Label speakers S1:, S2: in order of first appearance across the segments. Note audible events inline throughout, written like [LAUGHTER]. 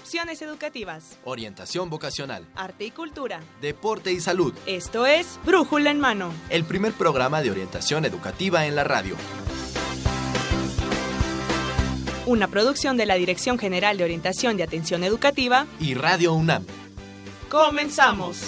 S1: opciones educativas,
S2: orientación vocacional,
S1: arte y cultura,
S2: deporte y salud.
S1: Esto es Brújula en Mano,
S2: el primer programa de orientación educativa en la radio.
S1: Una producción de la Dirección General de Orientación y Atención Educativa
S2: y Radio UNAM.
S1: Comenzamos.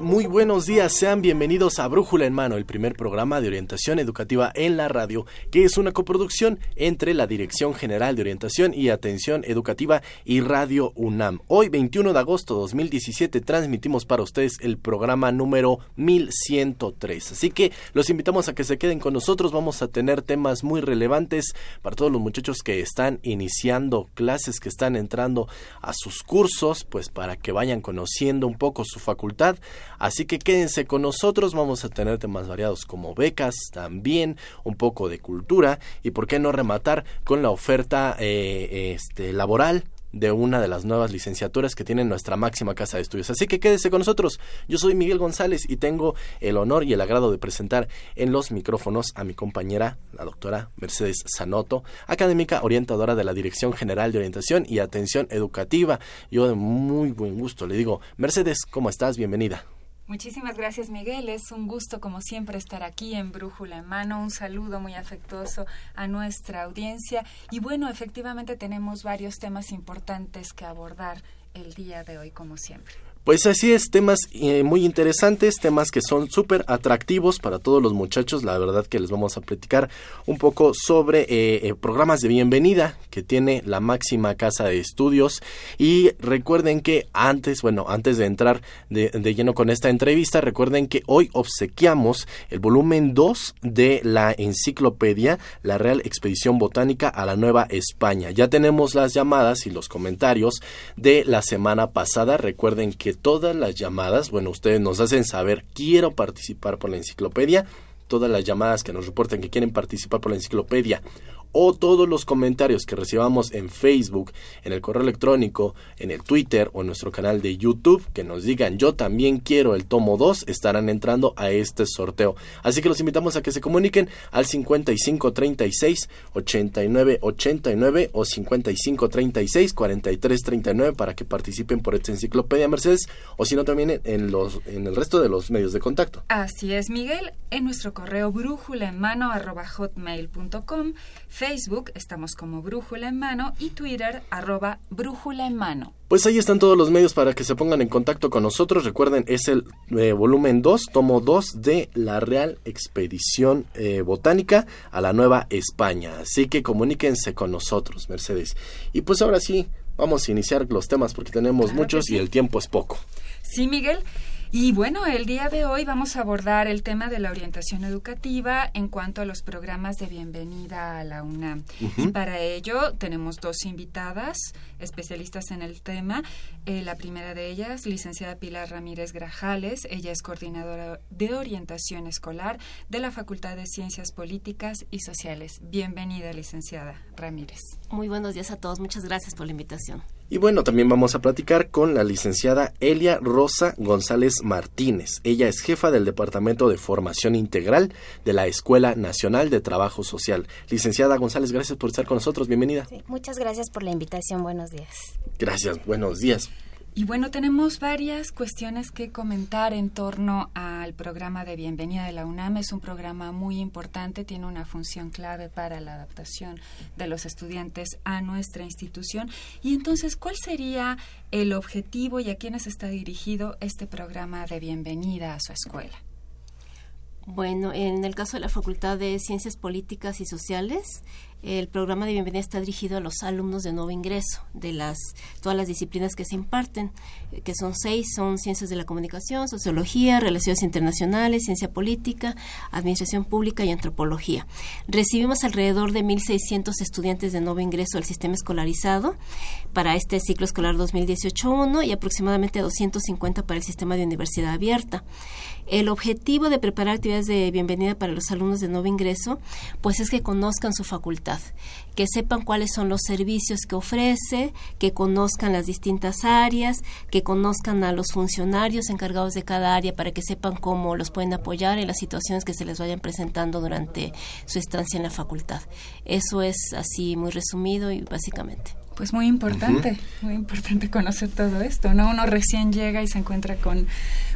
S3: Muy buenos días. Sean bienvenidos a Brújula en Mano, el primer programa de orientación educativa en la radio, que es una coproducción entre la Dirección General de Orientación y Atención Educativa y Radio UNAM. Hoy, 21 de agosto de 2017, transmitimos para ustedes el programa número 1103. Así que los invitamos a que se queden con nosotros. Vamos a tener temas muy relevantes para todos los muchachos que están iniciando clases, que están entrando a sus cursos, pues para que vayan conociendo un poco su facultad. Así que quédense con nosotros, vamos a tener temas variados como becas, también un poco de cultura y por qué no rematar con la oferta eh, este, laboral de una de las nuevas licenciaturas que tiene nuestra máxima casa de estudios. Así que quédese con nosotros. Yo soy Miguel González y tengo el honor y el agrado de presentar en los micrófonos a mi compañera, la doctora Mercedes Sanoto, académica orientadora de la Dirección General de Orientación y Atención Educativa. Yo de muy buen gusto le digo, Mercedes, ¿cómo estás? Bienvenida.
S4: Muchísimas gracias Miguel, es un gusto como siempre estar aquí en Brújula en Mano, un saludo muy afectuoso a nuestra audiencia. Y bueno, efectivamente tenemos varios temas importantes que abordar el día de hoy como siempre.
S3: Pues así es, temas eh, muy interesantes, temas que son súper atractivos para todos los muchachos. La verdad que les vamos a platicar un poco sobre eh, eh, programas de bienvenida que tiene la máxima casa de estudios. Y recuerden que antes, bueno, antes de entrar de, de lleno con esta entrevista, recuerden que hoy obsequiamos el volumen 2 de la enciclopedia La Real Expedición Botánica a la Nueva España. Ya tenemos las llamadas y los comentarios de la semana pasada. Recuerden que todas las llamadas, bueno, ustedes nos hacen saber, quiero participar por la enciclopedia, todas las llamadas que nos reporten que quieren participar por la enciclopedia o todos los comentarios que recibamos en Facebook, en el correo electrónico, en el Twitter o en nuestro canal de YouTube que nos digan yo también quiero el tomo 2 estarán entrando a este sorteo. Así que los invitamos a que se comuniquen al 5536 8989 o 5536 4339 para que participen por esta enciclopedia Mercedes o si no también en los en el resto de los medios de contacto.
S4: Así es, Miguel, en nuestro correo brújula en mano hotmail.com Facebook estamos como Brújula en Mano y Twitter arroba Brújula en Mano.
S3: Pues ahí están todos los medios para que se pongan en contacto con nosotros. Recuerden, es el eh, volumen 2, tomo 2 de la Real Expedición eh, Botánica a la Nueva España. Así que comuníquense con nosotros, Mercedes. Y pues ahora sí, vamos a iniciar los temas porque tenemos muchos y el tiempo es poco.
S4: Sí, Miguel. Y bueno, el día de hoy vamos a abordar el tema de la orientación educativa en cuanto a los programas de bienvenida a la UNAM. Y para ello tenemos dos invitadas especialistas en el tema. Eh, la primera de ellas, licenciada Pilar Ramírez Grajales. Ella es coordinadora de orientación escolar de la Facultad de Ciencias Políticas y Sociales. Bienvenida, licenciada Ramírez.
S5: Muy buenos días a todos. Muchas gracias por la invitación.
S3: Y bueno, también vamos a platicar con la licenciada Elia Rosa González Martínez. Ella es jefa del Departamento de Formación Integral de la Escuela Nacional de Trabajo Social. Licenciada González, gracias por estar con nosotros. Bienvenida.
S5: Sí, muchas gracias por la invitación. Buenos días.
S3: Gracias. Buenos días.
S4: Y bueno, tenemos varias cuestiones que comentar en torno al programa de bienvenida de la UNAM. Es un programa muy importante, tiene una función clave para la adaptación de los estudiantes a nuestra institución. Y entonces, ¿cuál sería el objetivo y a quiénes está dirigido este programa de bienvenida a su escuela?
S5: Bueno, en el caso de la Facultad de Ciencias Políticas y Sociales, El programa de bienvenida está dirigido a los alumnos de nuevo ingreso de las todas las disciplinas que se imparten, eh, que son seis, son ciencias de la comunicación, sociología, relaciones internacionales, ciencia política, administración pública y antropología. Recibimos alrededor de 1.600 estudiantes de nuevo ingreso al sistema escolarizado para este ciclo escolar 2018-1 y aproximadamente 250 para el sistema de universidad abierta. El objetivo de preparar actividades de bienvenida para los alumnos de nuevo ingreso, pues es que conozcan su facultad, que sepan cuáles son los servicios que ofrece, que conozcan las distintas áreas, que conozcan a los funcionarios encargados de cada área para que sepan cómo los pueden apoyar en las situaciones que se les vayan presentando durante su estancia en la facultad. Eso es así muy resumido y básicamente
S4: pues muy importante, muy importante conocer todo esto, ¿no? Uno recién llega y se encuentra con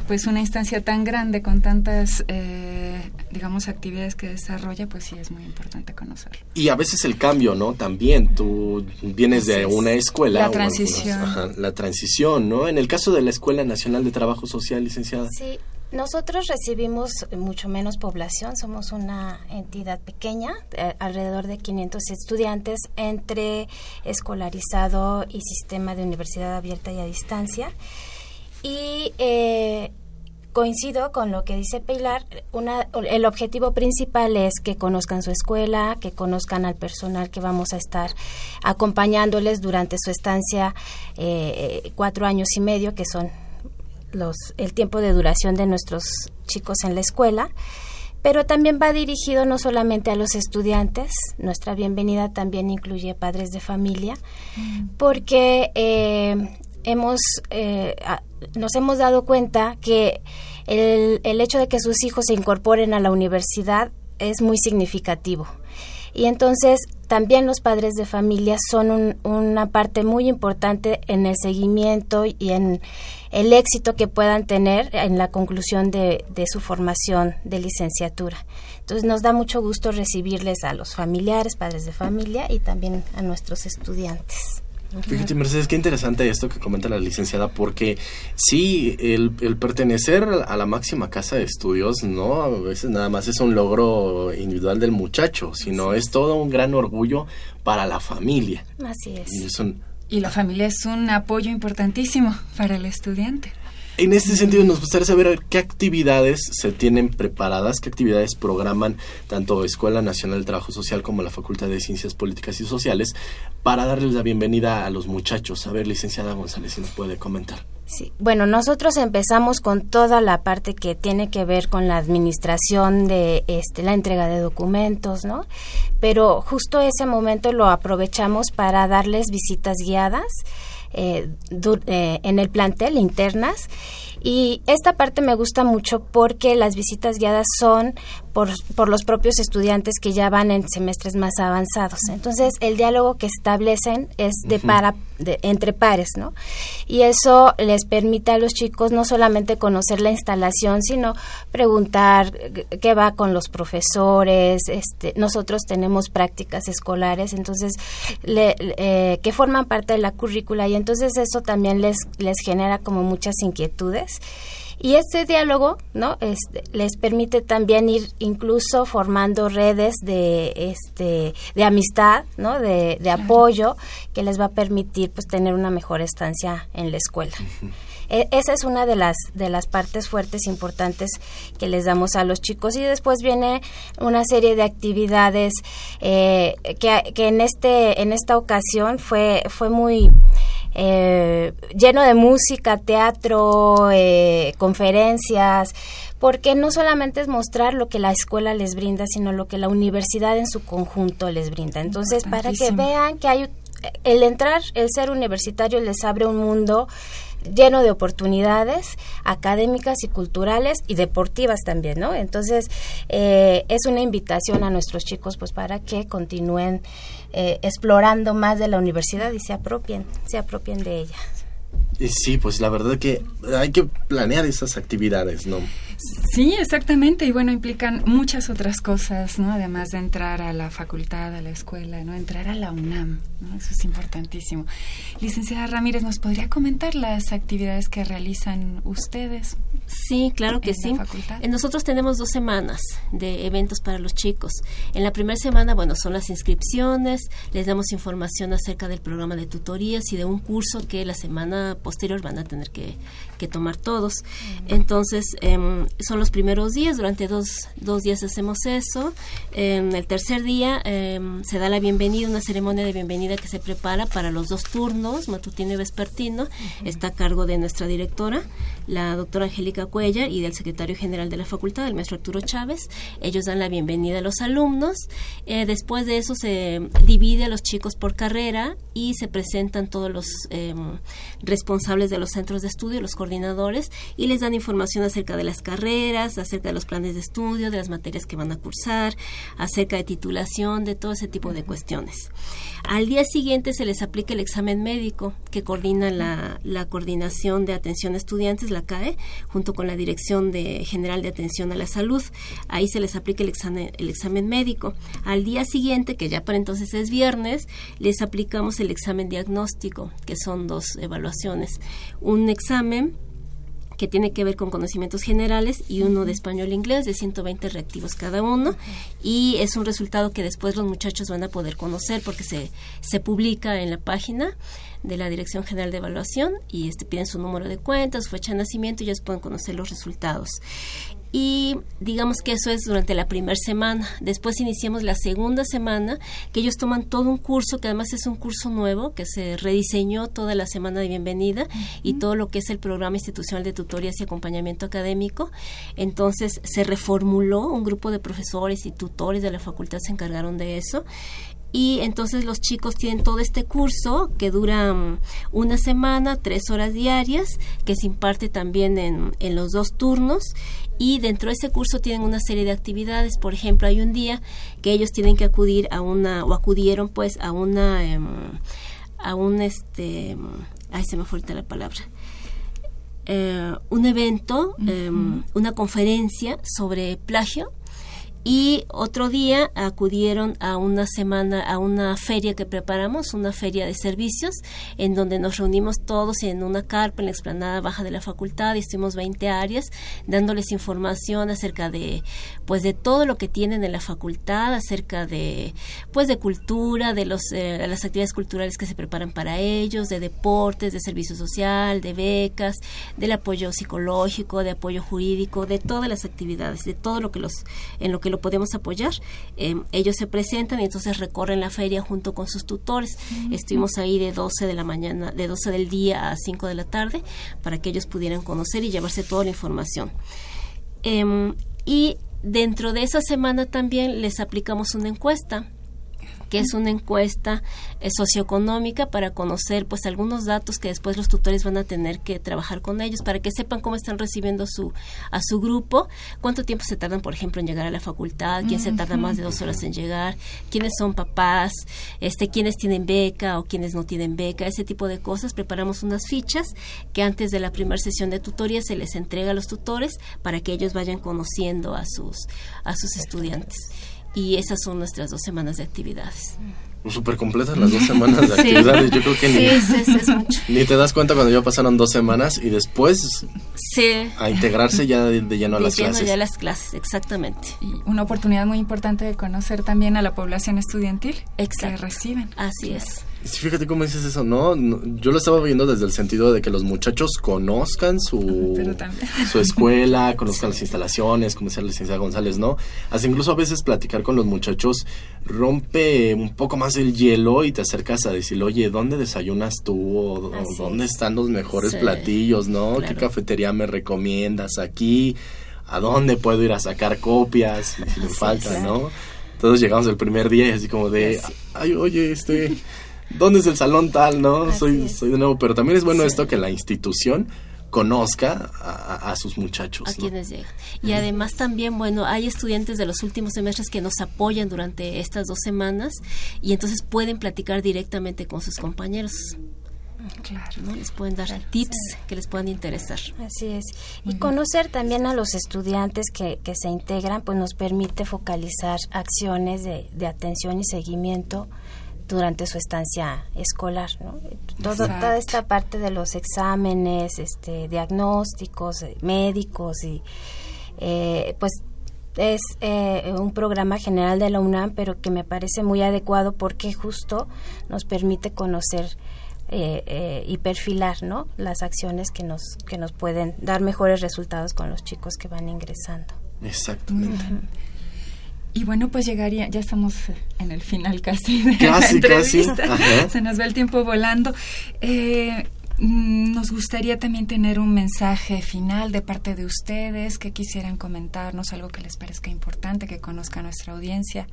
S4: pues una instancia tan grande, con tantas, eh, digamos, actividades que desarrolla, pues sí es muy importante conocerlo.
S3: Y a veces el cambio, ¿no? También tú vienes de una escuela.
S4: La transición.
S3: la transición, ¿no? En el caso de la Escuela Nacional de Trabajo Social, licenciada.
S5: Sí, nosotros recibimos mucho menos población, somos una entidad pequeña, alrededor de 500 estudiantes entre escolarizado y sistema de universidad abierta y a distancia. Y eh, coincido con lo que dice Pilar, una, el objetivo principal es que conozcan su escuela, que conozcan al personal que vamos a estar acompañándoles durante su estancia eh, cuatro años y medio, que son los, el tiempo de duración de nuestros chicos en la escuela, pero también va dirigido no solamente a los estudiantes, nuestra bienvenida también incluye padres de familia, mm. porque eh, hemos, eh, nos hemos dado cuenta que el, el hecho de que sus hijos se incorporen a la universidad es muy significativo. Y entonces también los padres de familia son una parte muy importante en el seguimiento y en el éxito que puedan tener en la conclusión de, su formación de licenciatura. Entonces nos da mucho gusto recibirles a los familiares, padres de familia y también a nuestros estudiantes.
S3: Fíjate, Mercedes, qué interesante esto que comenta la licenciada, porque sí, el, pertenecer a la máxima casa de estudios, no a veces nada más es un logro individual del muchacho, sino es todo un gran orgullo para la familia.
S5: Así es.
S4: y la familia es un apoyo importantísimo para el estudiante.
S3: En este sentido, nos gustaría saber qué actividades se tienen preparadas, qué actividades programan tanto Escuela Nacional de Trabajo Social como la Facultad de Ciencias Políticas y Sociales para darles la bienvenida a los muchachos. A ver, licenciada González, si nos puede comentar.
S5: Sí, bueno, nosotros empezamos con toda la parte que tiene que ver con la administración de este, la entrega de documentos, ¿no? Pero justo ese momento lo aprovechamos para darles visitas guiadas eh, eh, en el plantel internas. Y esta parte me gusta mucho porque las visitas guiadas son por, por, los propios estudiantes que ya van en semestres más avanzados. Entonces, el diálogo que establecen es de para de, entre pares, ¿no? Y eso les permite a los chicos no solamente conocer la instalación, sino preguntar qué va con los profesores. Este, nosotros tenemos prácticas escolares, entonces eh, que forman parte de la currícula y entonces eso también les les genera como muchas inquietudes. Y este diálogo, ¿no? Este, les permite también ir incluso formando redes de, este, de amistad, ¿no? De, apoyo que les va a permitir, pues, tener una mejor estancia en la escuela. E, esa es una de las, de las partes fuertes importantes que les damos a los chicos y después viene una serie de actividades eh, que, que en este en esta ocasión fue fue muy eh, lleno de música, teatro, eh, conferencias, porque no solamente es mostrar lo que la escuela les brinda, sino lo que la universidad en su conjunto les brinda. Entonces, para que vean que hay el entrar, el ser universitario les abre un mundo lleno de oportunidades académicas y culturales y deportivas también, ¿no? Entonces, eh, es una invitación a nuestros chicos pues para que continúen eh, explorando más de la universidad y se apropien, se apropien de ella.
S3: Sí, pues la verdad que hay que planear esas actividades, ¿no?
S4: Sí, exactamente. Y bueno, implican muchas otras cosas, ¿no? Además de entrar a la facultad, a la escuela, ¿no? Entrar a la UNAM, ¿no? Eso es importantísimo. Licenciada Ramírez, ¿nos podría comentar las actividades que realizan ustedes?
S6: Sí, claro que
S4: en
S6: sí.
S4: La facultad?
S6: Eh, Nosotros tenemos dos semanas de eventos para los chicos. En la primera semana, bueno, son las inscripciones, les damos información acerca del programa de tutorías y de un curso que la semana posterior van a tener que, que tomar todos. Entonces, em, son los primeros días, durante dos, dos días hacemos eso. En el tercer día em, se da la bienvenida, una ceremonia de bienvenida que se prepara para los dos turnos, matutino y vespertino. Está a cargo de nuestra directora, la doctora Angélica Cuellar, y del secretario general de la facultad, el maestro Arturo Chávez. Ellos dan la bienvenida a los alumnos. Eh, después de eso se divide a los chicos por carrera y se presentan todos los em, responsables de los centros de estudio, los coordinadores, y les dan información acerca de las carreras, acerca de los planes de estudio, de las materias que van a cursar, acerca de titulación, de todo ese tipo de cuestiones. Al día siguiente se les aplica el examen médico que coordina la, la coordinación de atención a estudiantes, la CAE, junto con la Dirección de General de Atención a la Salud. Ahí se les aplica el examen, el examen médico. Al día siguiente, que ya para entonces es viernes, les aplicamos el examen diagnóstico, que son dos evaluaciones. Un examen que tiene que ver con conocimientos generales y uno de español e inglés de 120 reactivos cada uno. Y es un resultado que después los muchachos van a poder conocer porque se, se publica en la página de la Dirección General de Evaluación y este piden su número de cuenta, su fecha de nacimiento y ellos pueden conocer los resultados. Y digamos que eso es durante la primera semana. Después iniciamos la segunda semana, que ellos toman todo un curso, que además es un curso nuevo, que se rediseñó toda la semana de bienvenida y todo lo que es el programa institucional de tutorías y acompañamiento académico. Entonces se reformuló, un grupo de profesores y tutores de la facultad se encargaron de eso y entonces los chicos tienen todo este curso que dura um, una semana, tres horas diarias, que se imparte también en, en, los dos turnos y dentro de ese curso tienen una serie de actividades. Por ejemplo, hay un día que ellos tienen que acudir a una, o acudieron pues a una, um, a un este, ay se me fue la palabra. Eh, un evento, uh -huh. una conferencia sobre plagio y otro día acudieron a una semana, a una feria que preparamos, una feria de servicios, en donde nos reunimos todos en una carpa en la explanada baja de la facultad y estuvimos 20 áreas dándoles información acerca de, pues, de todo lo que tienen en la facultad, acerca de, pues, de cultura, de los, eh, las actividades culturales que se preparan para ellos, de deportes, de servicio social, de becas, del apoyo psicológico, de apoyo jurídico, de todas las actividades, de todo lo que los, en lo que lo podemos apoyar. Eh, ellos se presentan y entonces recorren la feria junto con sus tutores. Uh -huh. Estuvimos ahí de 12 de la mañana, de 12 del día a 5 de la tarde para que ellos pudieran conocer y llevarse toda la información. Eh, y dentro de esa semana también les aplicamos una encuesta que es una encuesta eh, socioeconómica para conocer pues algunos datos que después los tutores van a tener que trabajar con ellos para que sepan cómo están recibiendo su a su grupo, cuánto tiempo se tardan por ejemplo en llegar a la facultad, quién se tarda más de dos horas en llegar, quiénes son papás, este quiénes tienen beca o quiénes no tienen beca, ese tipo de cosas. Preparamos unas fichas que antes de la primera sesión de tutoría se les entrega a los tutores para que ellos vayan conociendo a sus a sus estudiantes y esas son nuestras dos semanas de actividades.
S3: Súper completas las dos [LAUGHS] semanas de actividades. Yo creo que ni,
S6: sí, sí, es mucho.
S3: ni, te das cuenta cuando ya pasaron dos semanas y después a integrarse ya de, de lleno a
S6: de
S3: las
S6: lleno
S3: clases.
S6: ya a las clases, exactamente.
S4: Y una oportunidad muy importante de conocer también a la población estudiantil
S6: Exacto.
S4: que reciben.
S6: Así es.
S3: Sí, fíjate cómo dices eso, ¿no? Yo lo estaba viendo desde el sentido de que los muchachos conozcan su, su escuela, [LAUGHS] conozcan las instalaciones, como decía la licenciada González, ¿no? Hasta incluso a veces platicar con los muchachos rompe un poco más el hielo y te acercas a decir, oye, ¿dónde desayunas tú? ¿O, ¿Dónde es. están los mejores sí, platillos, no? Claro. ¿Qué cafetería me recomiendas aquí? ¿A dónde puedo ir a sacar copias? Si me falta, sí, ¿no? Todos llegamos el primer día y así como de, ay, oye, este... ¿Dónde es el salón tal, no?
S6: Así
S3: soy,
S6: es.
S3: soy de nuevo, pero también es bueno sí. esto que la institución conozca a, a sus muchachos.
S6: A
S3: ¿no?
S6: quienes llegan. Y además también, bueno, hay estudiantes de los últimos semestres que nos apoyan durante estas dos semanas y entonces pueden platicar directamente con sus compañeros. Claro. ¿no? Les pueden dar tips que les puedan interesar.
S5: Así es. Y conocer también a los estudiantes que, que se integran, pues nos permite focalizar acciones de, de atención y seguimiento durante su estancia escolar, ¿no? Todo, toda esta parte de los exámenes, este, diagnósticos, eh, médicos y eh, pues es eh, un programa general de la UNAM, pero que me parece muy adecuado porque justo nos permite conocer y perfilar ¿no? las acciones que nos, que nos pueden dar mejores resultados con los chicos que van ingresando.
S3: Exactamente.
S4: Y bueno, pues llegaría, ya estamos en el final casi de la entrevista. Se nos va el tiempo volando. Eh, mm, nos gustaría también tener un mensaje final de parte de ustedes que quisieran comentarnos, algo que les parezca importante, que conozca nuestra audiencia.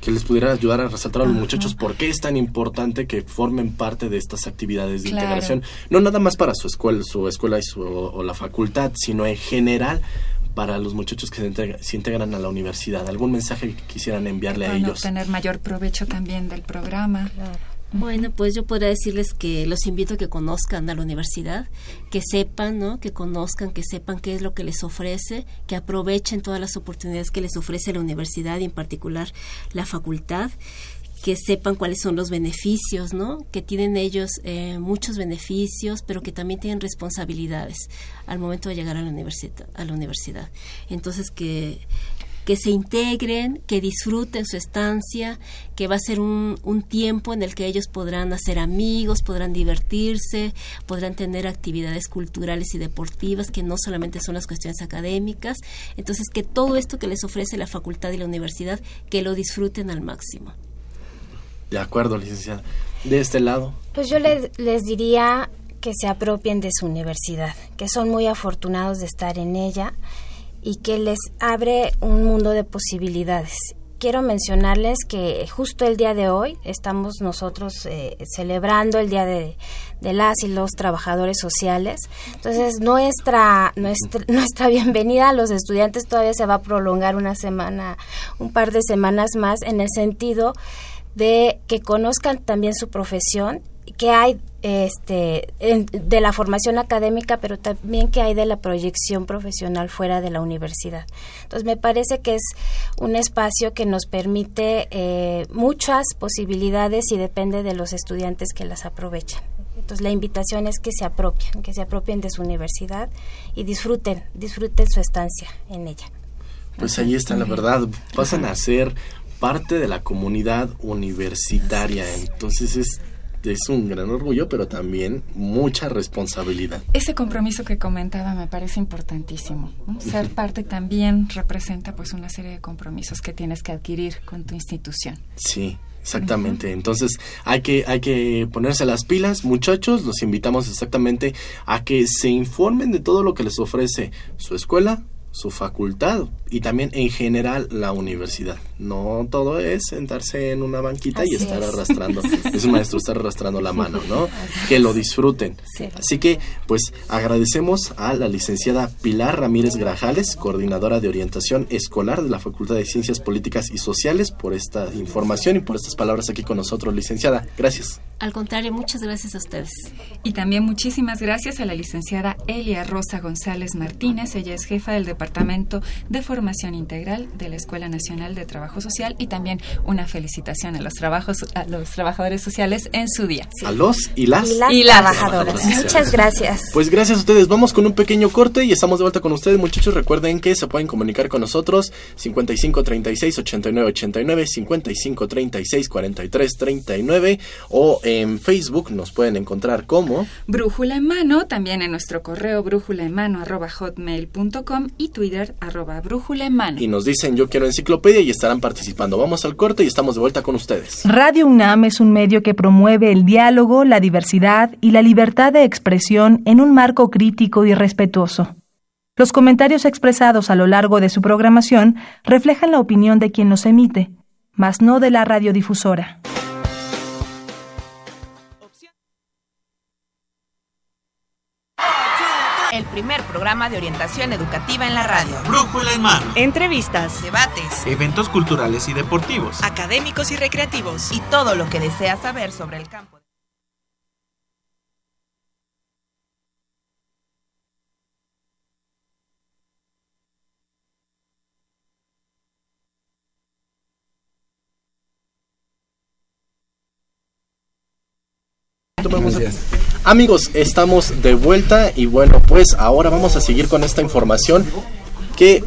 S3: Que les pudiera ayudar a resaltar a los muchachos por qué es tan importante que formen parte de estas actividades de integración. No nada más para su escuela, su escuela y su, o la facultad, sino en general para los muchachos que se, integran a la universidad? ¿Algún mensaje que quisieran enviarle a ellos?
S4: tener mayor provecho también del programa.
S6: Bueno, pues yo podría decirles que los invito a que conozcan a la universidad, que sepan, ¿no? Que conozcan, que sepan qué es lo que les ofrece, que aprovechen todas las oportunidades que les ofrece la universidad y en particular la facultad que sepan cuáles son los beneficios, ¿no? Que tienen ellos eh, muchos beneficios, pero que también tienen responsabilidades al momento de llegar a la universidad. A la universidad. Entonces que que se integren, que disfruten su estancia, que va a ser un, un, tiempo en el que ellos podrán hacer amigos, podrán divertirse, podrán tener actividades culturales y deportivas que no solamente son las cuestiones académicas. Entonces, que todo esto que les ofrece la facultad y la universidad, que lo disfruten al máximo.
S3: De acuerdo, licenciada. De este lado.
S5: Pues yo les, les diría que se apropien de su universidad, que son muy afortunados de estar en ella y que les abre un mundo de posibilidades. Quiero mencionarles que justo el día de hoy estamos nosotros eh, celebrando el Día de, de, las y los Trabajadores Sociales. Entonces, nuestra, nuestra, [LAUGHS] nuestra bienvenida a los estudiantes todavía se va a prolongar una semana, un par de semanas más, en el sentido de que conozcan también su profesión, que hay este de la formación académica, pero también que hay de la proyección profesional fuera de la universidad. Entonces me parece que es un espacio que nos permite eh, muchas posibilidades y depende de los estudiantes que las aprovechan. Entonces la invitación es que se apropien, que se apropien de su universidad y disfruten, disfruten su estancia en ella.
S3: Pues ahí está la verdad, pasan a ser parte de la comunidad universitaria. Entonces es es un gran orgullo, pero también mucha responsabilidad.
S4: Ese compromiso que comentaba me parece importantísimo. Ser parte también representa pues una serie de compromisos que tienes que adquirir con tu institución.
S3: Sí. Exactamente, entonces hay que, hay que ponerse las pilas, muchachos, los invitamos exactamente a que se informen de todo lo que les ofrece su escuela, su facultad y también en general la universidad. No todo es sentarse en una banquita y estar arrastrando, [LAUGHS] es un maestro estar arrastrando la mano, ¿no? [LAUGHS] que lo disfruten. Así que, pues agradecemos a la licenciada Pilar Ramírez Grajales, coordinadora de orientación escolar de la Facultad de Ciencias Políticas y Sociales, por esta información y por estas palabras aquí con nosotros, licenciada. Gracias.
S6: Al contrario, muchas gracias a ustedes.
S4: Y también muchísimas gracias a la licenciada Elia Rosa González Martínez. Ella es jefa del Departamento de Formación Integral de la Escuela Nacional de Trabajo Social y también una felicitación a los trabajos a los trabajadores sociales en su día.
S3: A los y las,
S5: y las, trabajadoras. Muchas gracias.
S3: Pues gracias a ustedes. Vamos con un pequeño corte y estamos de vuelta con ustedes, muchachos. Recuerden que se pueden comunicar con nosotros 55 36 89 89 55 36 43 39 o en Facebook nos pueden encontrar como
S4: Brújula en mano, también en nuestro correo brújula en mano arroba hotmail.com y Twitter arroba brújula en mano.
S3: Y nos dicen yo quiero enciclopedia y estarán participando. Vamos al corte y estamos de vuelta con ustedes.
S7: Radio UNAM es un medio que promueve el diálogo, la diversidad y la libertad de expresión en un marco crítico y respetuoso. Los comentarios expresados a lo largo de su programación reflejan la opinión de quien los emite, mas no de la radiodifusora.
S1: programa de orientación educativa en la radio.
S2: Brújula en mano.
S1: Entrevistas, debates,
S2: eventos culturales y deportivos,
S1: académicos y recreativos y todo lo que deseas saber sobre el campo.
S3: Amigos, estamos de vuelta y bueno, pues ahora vamos a seguir con esta información que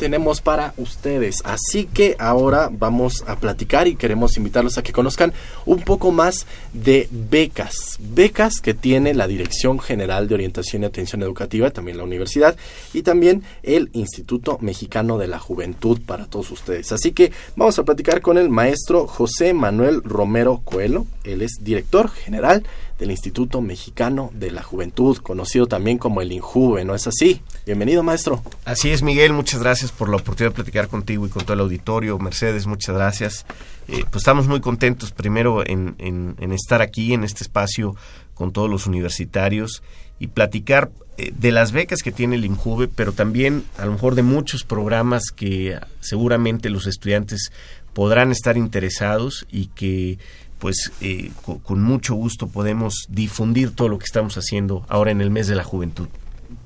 S3: tenemos para ustedes. Así que ahora vamos a platicar y queremos invitarlos a que conozcan un poco más de becas. Becas que tiene la Dirección General de Orientación y Atención Educativa, también la universidad, y también el Instituto Mexicano de la Juventud para todos ustedes. Así que vamos a platicar con el maestro José Manuel Romero Coelho. Él es director general del Instituto Mexicano de la Juventud, conocido también como el INJUVE, ¿no es así? Bienvenido, maestro.
S8: Así es, Miguel, muchas gracias por la oportunidad de platicar contigo y con todo el auditorio. Mercedes, muchas gracias. Eh, pues estamos muy contentos primero en, estar aquí, en este espacio, con todos los universitarios y platicar eh, de las becas que tiene el INJUVE, pero también a lo mejor de muchos programas que seguramente los estudiantes podrán estar interesados y que pues eh, con, mucho gusto podemos difundir todo lo que estamos haciendo ahora en el mes de la juventud.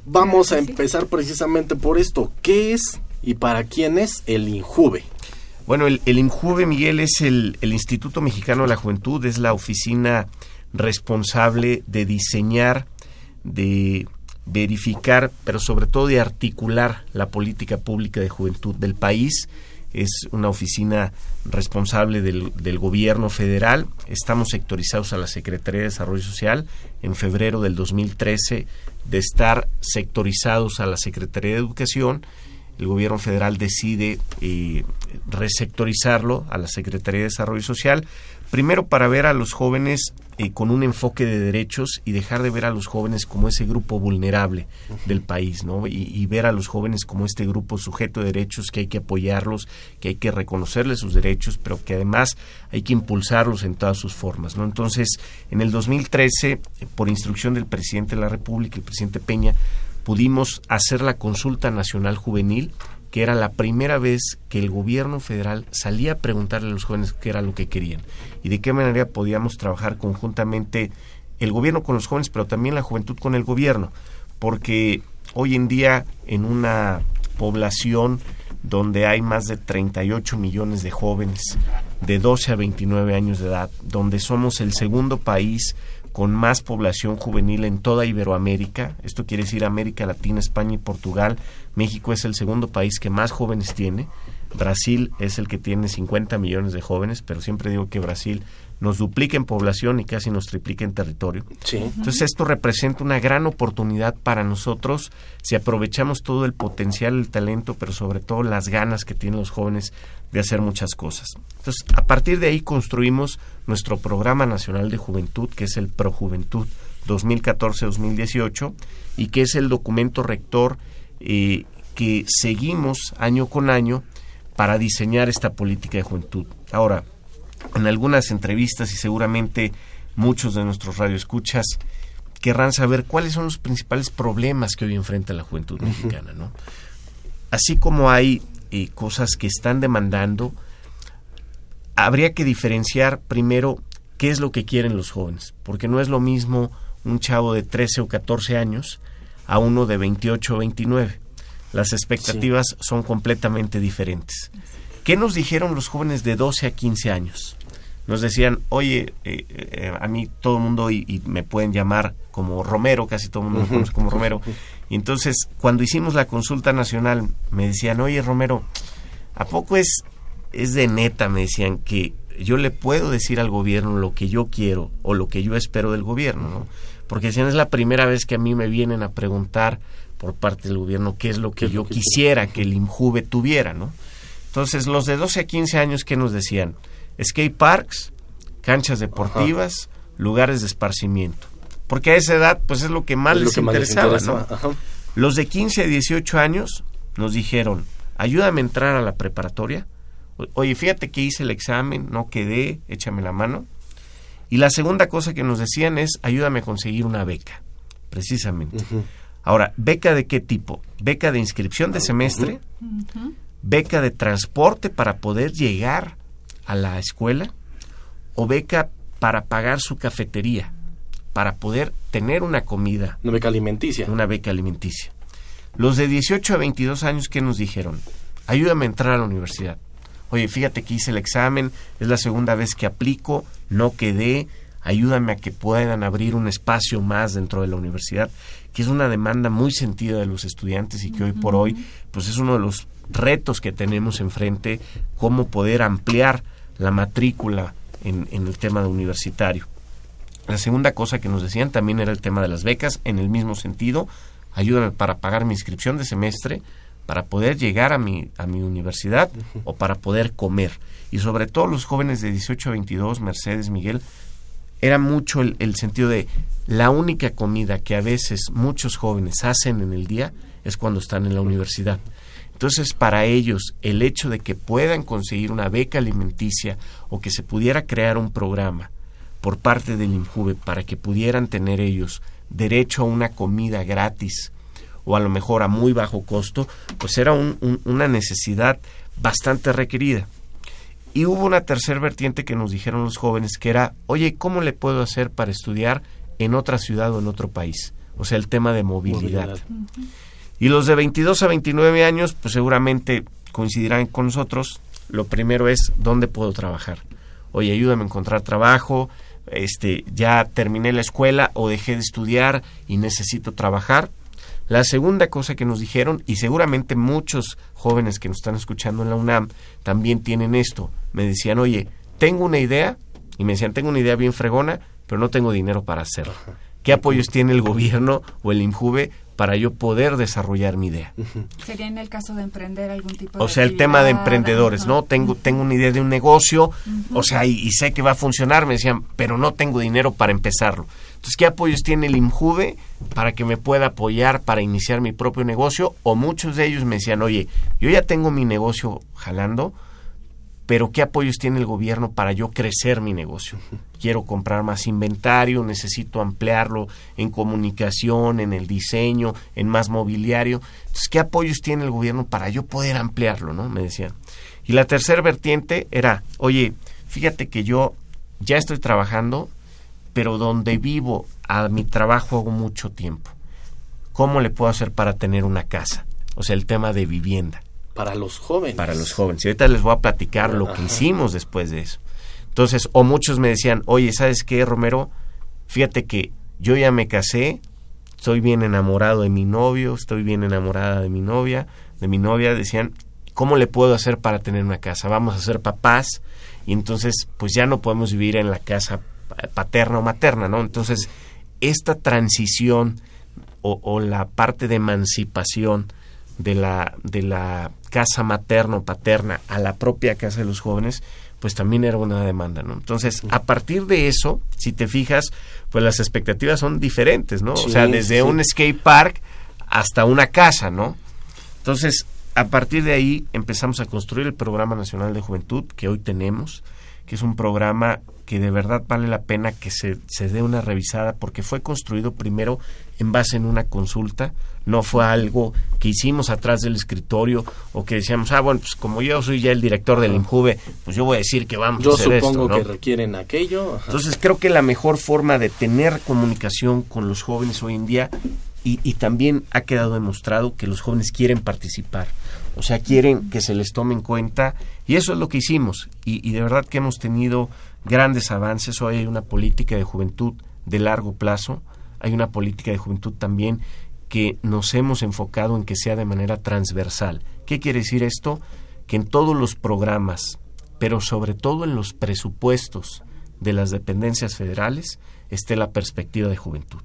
S3: Vamos a empezar precisamente por esto. ¿Qué es y para quién es el INJUVE?
S8: Bueno, el, el INJUVE, Miguel, es el, el Instituto Mexicano de la Juventud, es la oficina responsable de diseñar, de verificar, pero sobre todo de articular la política pública de juventud del país es una oficina responsable del, gobierno federal. Estamos sectorizados a la Secretaría de Desarrollo Social en febrero del 2013 de estar sectorizados a la Secretaría de Educación. El gobierno federal decide eh, resectorizarlo a la Secretaría de Desarrollo Social, primero para ver a los jóvenes eh, con un enfoque de derechos y dejar de ver a los jóvenes como ese grupo vulnerable del país, ¿no? Y, ver a los jóvenes como este grupo sujeto de derechos que hay que apoyarlos, que hay que reconocerles sus derechos, pero que además hay que impulsarlos en todas sus formas, ¿no? Entonces, en el 2013, por instrucción del presidente de la República, el presidente Peña, pudimos hacer la consulta nacional juvenil que era la primera vez que el gobierno federal salía a preguntarle a los jóvenes qué era lo que querían y de qué manera podíamos trabajar conjuntamente el gobierno con los jóvenes, pero también la juventud con el gobierno, porque hoy en día en una población donde hay más de 38 millones de jóvenes de 12 a 29 años de edad, donde somos el segundo país con más población juvenil en toda Iberoamérica. Esto quiere decir América Latina, España y Portugal. México es el segundo país que más jóvenes tiene. Brasil es el que tiene 50 millones de jóvenes, pero siempre digo que Brasil nos duplica en población y casi nos triplica en territorio. Entonces esto representa una gran oportunidad para nosotros si aprovechamos todo el potencial, el talento, pero sobre todo las ganas que tienen los jóvenes de hacer muchas cosas. Entonces, a partir de ahí construimos nuestro programa nacional de juventud, que es el Projuventud 2014-2018, y que es el documento rector eh, que seguimos año con año para diseñar esta política de juventud. Ahora, en algunas entrevistas y seguramente muchos de nuestros radioescuchas querrán saber cuáles son los principales problemas que hoy enfrenta la juventud mexicana, ¿no? Así como hay eh, cosas que están demandando, habría que diferenciar primero qué es lo que quieren los jóvenes, porque no es lo mismo un chavo de 13 o 14 años a uno de 28 o 29. Las expectativas son completamente diferentes. ¿Qué nos dijeron los jóvenes de 12 a 15 años? Nos decían, oye, eh, eh, a mí todo el mundo, y, me pueden llamar como Romero, casi todo el mundo me conoce como Romero. [LAUGHS] Y entonces, cuando hicimos la consulta nacional, me decían, oye, Romero, ¿a poco es, es de neta? Me decían que yo le puedo decir al gobierno lo que yo quiero o lo que yo espero del gobierno, ¿no? Porque decían, es la primera vez que a mí me vienen a preguntar por parte del gobierno qué es lo que yo quisiera que el INJUVE tuviera, ¿no? Entonces, los de 12 a 15 años, ¿qué nos decían? Skate parks, canchas deportivas, lugares de esparcimiento. Porque a esa edad, pues es lo que más, les, interesaba, ¿no? Los de 15 a 18 años nos dijeron, ayúdame a entrar a la preparatoria. Oye, fíjate que hice el examen, no quedé, échame la mano. Y la segunda cosa que nos decían es, ayúdame a conseguir una beca, precisamente. Ahora, ¿beca de qué tipo? ¿Beca de inscripción de semestre? ¿Beca de transporte para poder llegar a la escuela? ¿O beca para pagar su cafetería? Para poder tener una comida.
S3: Una beca alimenticia.
S8: Una beca alimenticia. Los de 18 a 22 años, ¿qué nos dijeron? Ayúdame a entrar a la universidad. Oye, fíjate que hice el examen, es la segunda vez que aplico, no quedé, ayúdame a que puedan abrir un espacio más dentro de la universidad, que es una demanda muy sentida de los estudiantes y que hoy por hoy pues es uno de los retos que tenemos enfrente, cómo poder ampliar la matrícula en, en el tema universitario. La segunda cosa que nos decían también era el tema de las becas, en el mismo sentido, ayúdame para pagar mi inscripción de semestre, para poder llegar a mi, a mi universidad o para poder comer. Y sobre todo los jóvenes de 18 a 22, Mercedes, Miguel, era mucho el, el sentido de la única comida que a veces muchos jóvenes hacen en el día es cuando están en la universidad. Entonces, para ellos, el hecho de que puedan conseguir una beca alimenticia o que se pudiera crear un programa por parte del INJUVE para que pudieran tener ellos derecho a una comida gratis o a lo mejor a muy bajo costo, pues era un- un- una necesidad bastante requerida. Y hubo una tercer vertiente que nos dijeron los jóvenes que era, oye, ¿cómo le puedo hacer para estudiar en otra ciudad o en otro país? O sea, el tema de movilidad.
S3: Movilidad.
S8: Y los de 22 a 29 años, pues seguramente coincidirán con nosotros. Lo primero es, ¿dónde puedo trabajar? Oye, ayúdame a encontrar trabajo, este, ya terminé la escuela o dejé de estudiar y necesito trabajar. La segunda cosa que nos dijeron, y seguramente muchos jóvenes que nos están escuchando en la UNAM también tienen esto, me decían, oye, tengo una idea, y me decían, tengo una idea bien fregona, pero no tengo dinero para hacerla. ¿Qué apoyos tiene el gobierno o el INJUVE para yo poder desarrollar mi idea?
S4: Sería en el caso de emprender algún tipo de
S8: O sea, el tema de emprendedores. ¿no? Tengo, tengo una idea de un negocio, o sea, y, y sé que va a funcionar, me decían, pero no tengo dinero para empezarlo. Entonces, ¿qué apoyos tiene el INJUVE para que me pueda apoyar para iniciar mi propio negocio? O muchos de ellos me decían, oye, yo ya tengo mi negocio jalando, pero ¿qué apoyos tiene el gobierno para yo crecer mi negocio? Quiero comprar más inventario, necesito ampliarlo en comunicación, en el diseño, en más mobiliario. Entonces, ¿qué apoyos tiene el gobierno para yo poder ampliarlo? ¿no? Me decían. Y la tercera vertiente era, oye, fíjate que yo ya estoy trabajando, pero donde vivo, a mi trabajo hago mucho tiempo. ¿Cómo le puedo hacer para tener una casa? O sea, el tema de vivienda
S3: Para los jóvenes.
S8: para los jóvenes. Y ahorita les voy a platicar lo que hicimos después de eso. Entonces, o muchos me decían, oye, ¿sabes qué, Romero? Fíjate que yo ya me casé, estoy bien enamorado de mi novio, estoy bien enamorada de mi novia, de mi novia, decían, ¿cómo le puedo hacer para tener una casa? Vamos a ser papás y entonces pues ya no podemos vivir en la casa pa- paterna o materna, ¿no? Entonces, esta transición o, o la parte de emancipación de la, de la casa materna o paterna a la propia casa de los jóvenes, pues también era una demanda, ¿no? Entonces, a partir de eso, si te fijas, pues las expectativas son diferentes, ¿no? o sea, desde
S3: sí.
S8: un skate park hasta una casa, ¿no? Entonces, a partir de ahí empezamos a construir el Programa Nacional de Juventud que hoy tenemos, que es un programa que de verdad vale la pena que se, se dé una revisada porque fue construido primero en base en una consulta, no fue algo que hicimos atrás del escritorio o que decíamos, ah, bueno, pues como yo soy ya el director del INJUVE, pues yo voy a decir que vamos
S3: Yo
S8: a hacer
S3: supongo
S8: esto, ¿no?
S3: que requieren aquello. ajá.
S8: Entonces creo que la mejor forma de tener comunicación con los jóvenes hoy en día y, y también ha quedado demostrado que los jóvenes quieren participar, o sea, quieren que se les tome en cuenta y eso es lo que hicimos y, y de verdad que hemos tenido grandes avances. Hoy hay una política de juventud de largo plazo, hay una política de juventud también que nos hemos enfocado en que sea de manera transversal. ¿Qué quiere decir esto? Que en todos los programas, pero sobre todo en los presupuestos de las dependencias federales, esté la perspectiva de juventud.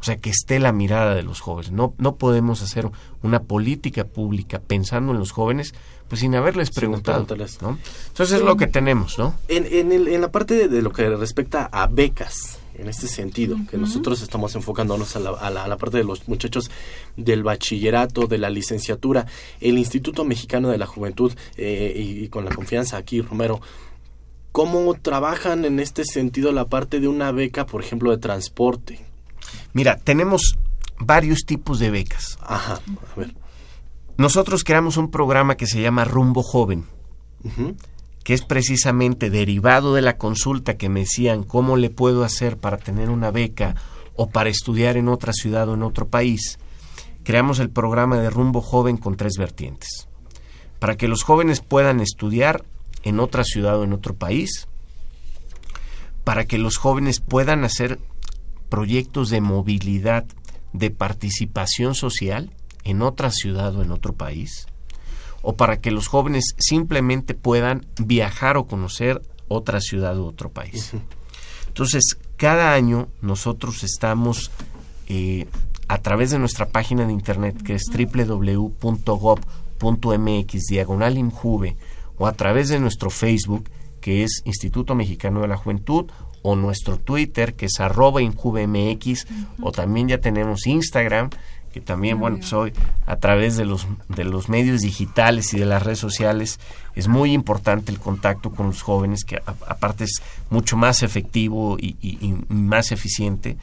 S8: O sea, que esté la mirada de los jóvenes. No, no podemos hacer una política pública pensando en los jóvenes, pues sin haberles preguntado. ¿no? Entonces es lo que tenemos, ¿no?
S3: En, en, el- en la parte de, de lo que respecta a becas, en este sentido, que nosotros estamos enfocándonos a la, a la- a la parte de los muchachos del bachillerato, de la licenciatura, el Instituto Mexicano de la Juventud, eh, y, y con la confianza aquí, Romero, ¿cómo trabajan en este sentido la parte de una beca, por ejemplo, de transporte?
S8: Mira, tenemos varios tipos de becas.
S3: Ajá, a ver.
S8: Nosotros creamos un programa que se llama Rumbo Joven. Que es precisamente derivado de la consulta que me decían cómo le puedo hacer para tener una beca o para estudiar en otra ciudad o en otro país, creamos el programa de Rumbo Joven con tres vertientes. Para que los jóvenes puedan estudiar en otra ciudad o en otro país, para que los jóvenes puedan hacer proyectos de movilidad, de participación social en otra ciudad o en otro país, o para que los jóvenes simplemente puedan viajar o conocer otra ciudad u otro país. Entonces, cada año nosotros estamos eh, a través de nuestra página de internet que es www.gov.mx diagonal injuve o a través de nuestro Facebook que es Instituto Mexicano de la Juventud o nuestro Twitter que es arroba injuvemx o también ya tenemos Instagram que también, bueno, pues hoy a través de los, de los medios digitales y de las redes sociales es muy importante el contacto con los jóvenes, que aparte es mucho más efectivo y, y, más eficiente.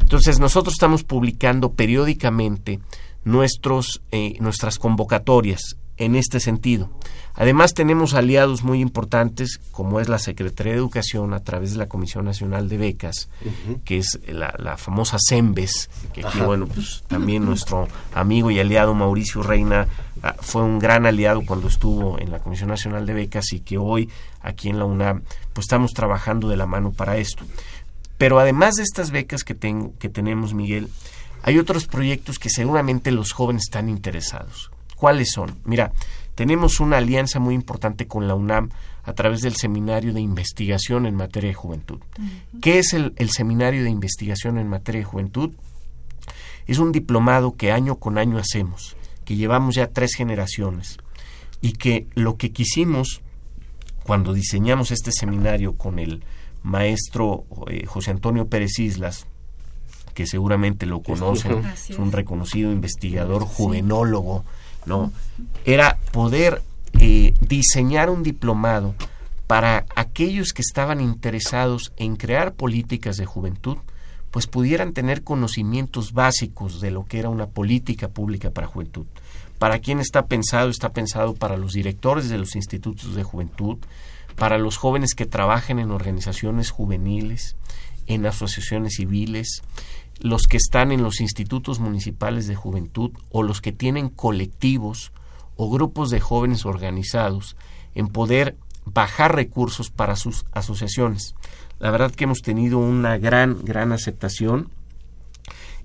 S8: Entonces nosotros estamos publicando periódicamente nuestros, eh, nuestras convocatorias en este sentido. Además tenemos aliados muy importantes como es la Secretaría de Educación a través de la Comisión Nacional de Becas, que es la, famosa CEMBES, que aquí, bueno, pues también nuestro amigo y aliado Mauricio Reina ah, fue un gran aliado cuando estuvo en la Comisión Nacional de Becas y que hoy aquí en la UNAM pues estamos trabajando de la mano para esto. Pero además de estas becas que, tengo, que tenemos, Miguel, hay otros proyectos que seguramente los jóvenes están interesados. ¿Cuáles son? Mira, tenemos una alianza muy importante con la UNAM a través del Seminario de Investigación en Materia de Juventud. ¿Qué es el, Seminario de Investigación en Materia de Juventud? Es un diplomado que año con año hacemos, que llevamos ya tres generaciones y que lo que quisimos cuando diseñamos este seminario con el maestro eh, José Antonio Pérez Islas, que seguramente lo conocen, es un reconocido investigador juvenólogo, ¿no? Era poder eh, diseñar un diplomado para aquellos que estaban interesados en crear políticas de juventud, pues pudieran tener conocimientos básicos de lo que era una política pública para juventud. ¿Para quién está pensado? Está pensado para los directores de los institutos de juventud, para los jóvenes que trabajen en organizaciones juveniles, en asociaciones civiles, los que están en los institutos municipales de juventud o los que tienen colectivos o grupos de jóvenes organizados en poder bajar recursos para sus asociaciones. La verdad que hemos tenido una gran, gran aceptación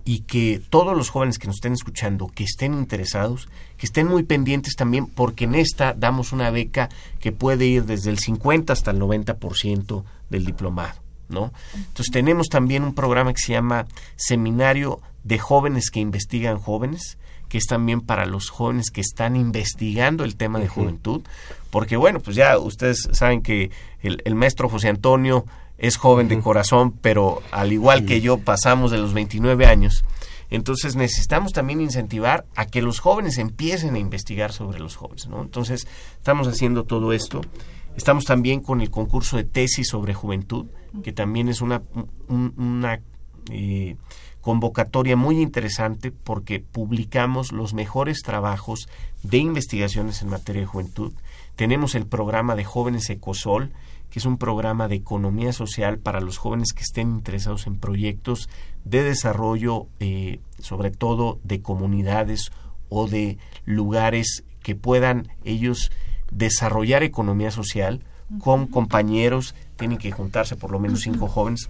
S8: y que todos los jóvenes que nos estén escuchando, que estén interesados, que estén muy pendientes también, porque en esta damos una beca que puede ir desde el 50 hasta el 90% del diplomado. ¿No? Entonces tenemos también un programa que se llama Seminario de Jóvenes que Investigan Jóvenes, que es también para los jóvenes que están investigando el tema de juventud, porque bueno, pues ya ustedes saben que el, maestro José Antonio es joven de corazón, pero al igual que yo pasamos de los 29 años, entonces necesitamos también incentivar a que los jóvenes empiecen a investigar sobre los jóvenes, ¿no? Entonces estamos haciendo todo esto. Estamos también con el concurso de tesis sobre juventud, que también es una, una eh, convocatoria muy interesante porque publicamos los mejores trabajos de investigaciones en materia de juventud. Tenemos el programa de Jóvenes Ecosol, que es un programa de economía social para los jóvenes que estén interesados en proyectos de desarrollo, eh, sobre todo de comunidades o de lugares que puedan ellos desarrollar economía social con compañeros, tienen que juntarse por lo menos cinco jóvenes.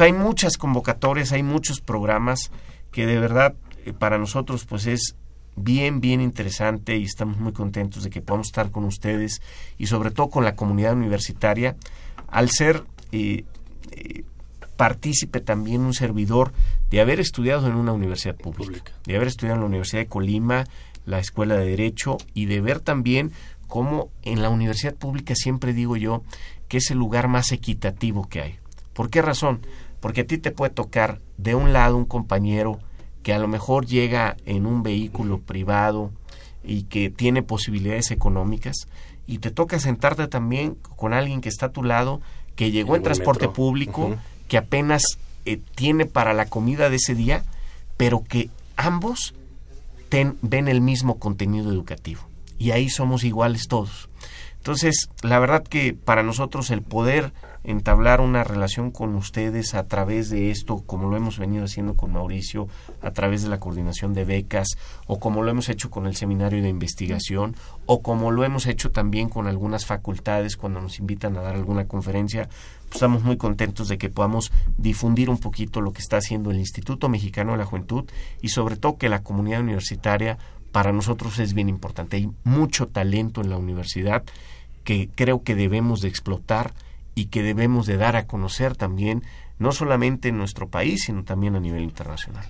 S8: hay muchas convocatorias, hay muchos programas que de verdad eh, para nosotros pues es bien, bien interesante y estamos muy contentos de que podamos estar con ustedes y sobre todo con la comunidad universitaria. Al ser eh, eh, partícipe también un servidor de haber estudiado en una universidad pública, de haber estudiado en la Universidad de Colima, la Escuela de Derecho y de ver también como en la universidad pública siempre digo yo que es el lugar más equitativo que hay. ¿Por qué razón? Porque a ti te puede tocar de un lado un compañero que a lo mejor llega en un vehículo privado y que tiene posibilidades económicas y te toca sentarte también con alguien que está a tu lado que llegó en, transporte público, que apenas eh, tiene para la comida de ese día, pero que ambos ven el mismo contenido educativo y ahí somos iguales todos. Entonces, la verdad que para nosotros el poder entablar una relación con ustedes a través de esto, como lo hemos venido haciendo con Mauricio, a través de la coordinación de becas, o como lo hemos hecho con el seminario de investigación, o como lo hemos hecho también con algunas facultades cuando nos invitan a dar alguna conferencia, pues estamos muy contentos de que podamos difundir un poquito lo que está haciendo el Instituto Mexicano de la Juventud y sobre todo que la comunidad universitaria para nosotros es bien importante. Hay mucho talento en la universidad que creo que debemos de explotar y que debemos de dar a conocer también no solamente en nuestro país, sino también a nivel internacional.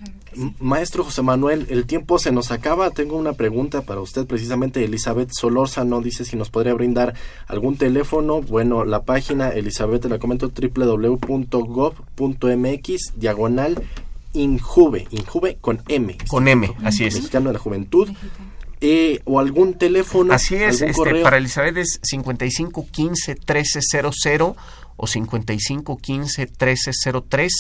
S3: Maestro José Manuel, el tiempo se nos acaba. Tengo una pregunta para usted, precisamente Elizabeth Solórzano dice si nos podría brindar algún teléfono. Bueno, la página, Elizabeth, la comento, www.gov.mx, diagonal Injuve, Injuve con M.
S8: Con M, así es.
S3: Mexicano de la Juventud. Eh, o algún teléfono.
S8: Así es, este, para Elizabeth es 55 15 1300 o 55 15 1303.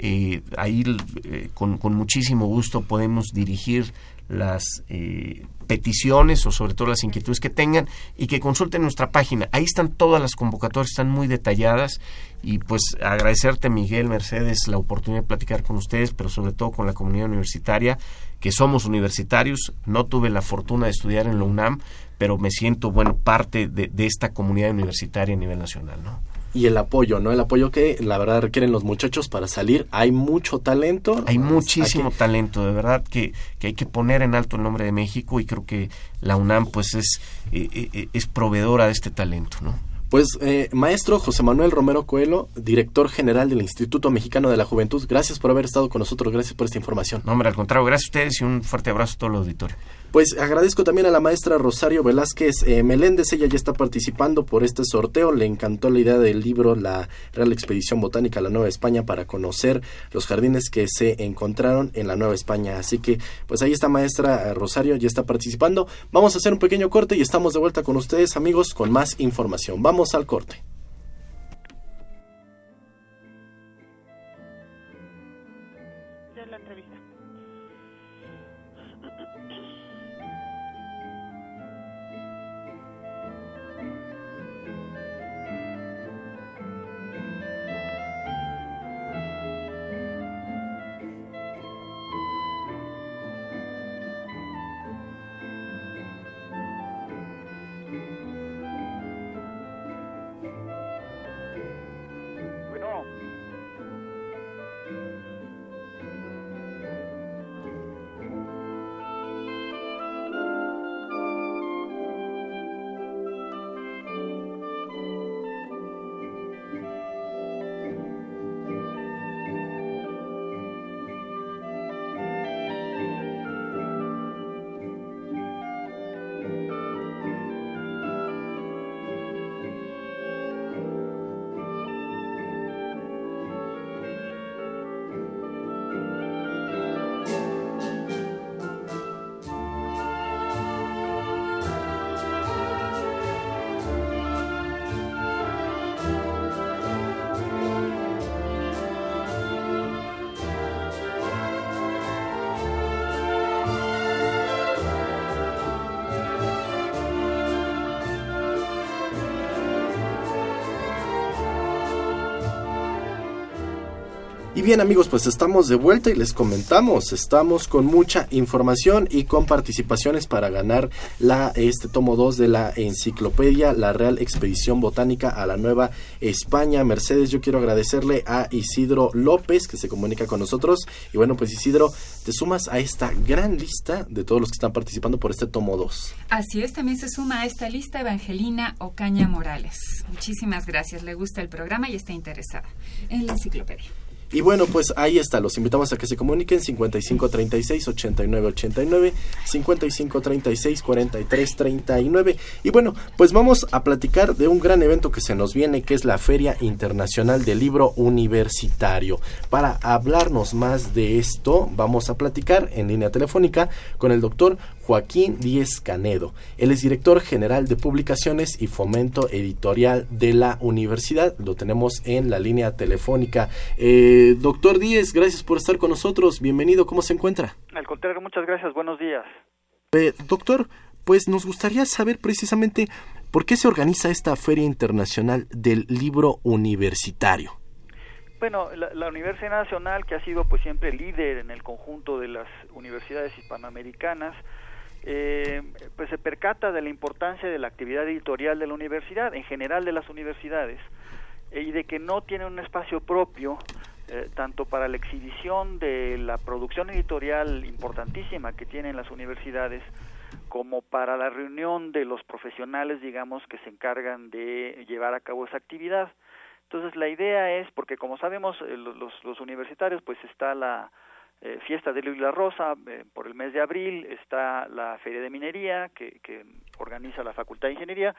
S8: Eh, ahí eh, con, con, muchísimo gusto podemos dirigir las eh, peticiones o sobre todo las inquietudes que tengan y que consulten nuestra página. Ahí están todas las convocatorias, están muy detalladas y pues agradecerte Miguel, Mercedes, la oportunidad de platicar con ustedes, pero sobre todo con la comunidad universitaria, que somos universitarios. No tuve la fortuna de estudiar en la UNAM, pero me siento, bueno, parte de, de esta comunidad universitaria a nivel nacional, ¿no?
S3: Y el apoyo, ¿no? El apoyo que la verdad requieren los muchachos para salir. Hay mucho talento.
S8: Hay muchísimo talento, de verdad que, que, hay que poner en alto el nombre de México y creo que la UNAM pues es, eh, eh, es proveedora de este talento, ¿no?
S3: Pues, eh, maestro José Manuel Romero Coelho, director general del Instituto Mexicano de la Juventud, gracias por haber estado con nosotros, gracias por esta información.
S8: No, hombre, al contrario, gracias a ustedes y un fuerte abrazo a todo el auditorio.
S3: Pues agradezco también a la maestra Rosario Velázquez eh, Meléndez, ella ya está participando por este sorteo, le encantó la idea del libro La Real Expedición Botánica a la Nueva España para conocer los jardines que se encontraron en la Nueva España. Así que, pues ahí está maestra eh, Rosario, ya está participando. Vamos a hacer un pequeño corte y estamos de vuelta con ustedes amigos con más información. Vamos al corte. Bien amigos, pues estamos de vuelta y les comentamos, estamos con mucha información y con participaciones para ganar la este tomo 2 de la enciclopedia La Real Expedición Botánica a la Nueva España. Mercedes, yo quiero agradecerle a Isidro López que se comunica con nosotros y bueno, pues Isidro, te sumas a esta gran lista de todos los que están participando por este tomo 2.
S4: Así es, también se suma a esta lista Evangelina Ocaña Morales. Muchísimas gracias, le gusta el programa y está interesada en la enciclopedia.
S3: Y bueno, pues ahí está, los invitamos a que se comuniquen 5536 8989, 5536 4339. Y bueno, pues vamos a platicar de un gran evento que se nos viene, que es la Feria Internacional del Libro Universitario. Para hablarnos más de esto, vamos a platicar en línea telefónica con el doctor Joaquín Díez Canedo. Él es director general de publicaciones y fomento editorial de la universidad. Lo tenemos en la línea telefónica. Eh, doctor Díez, gracias por estar con nosotros. Bienvenido. ¿Cómo se encuentra?
S9: Al contrario, muchas gracias. Buenos días.
S3: Eh, doctor, pues nos gustaría saber precisamente ¿Por qué se organiza esta Feria Internacional del Libro Universitario?
S9: Bueno, la, Universidad Nacional, que ha sido pues siempre líder en el conjunto de las universidades hispanoamericanas, eh, pues se percata de la importancia de la actividad editorial de la universidad, en general de las universidades, eh, y de que no tiene un espacio propio eh, tanto para la exhibición de la producción editorial importantísima que tienen las universidades, como para la reunión de los profesionales, digamos, que se encargan de llevar a cabo esa actividad. Entonces la idea es, porque como sabemos, eh, los, los, universitarios, pues está la eh, fiesta de la Rosa eh, por el mes de abril, está la Feria de Minería que, que organiza la Facultad de Ingeniería,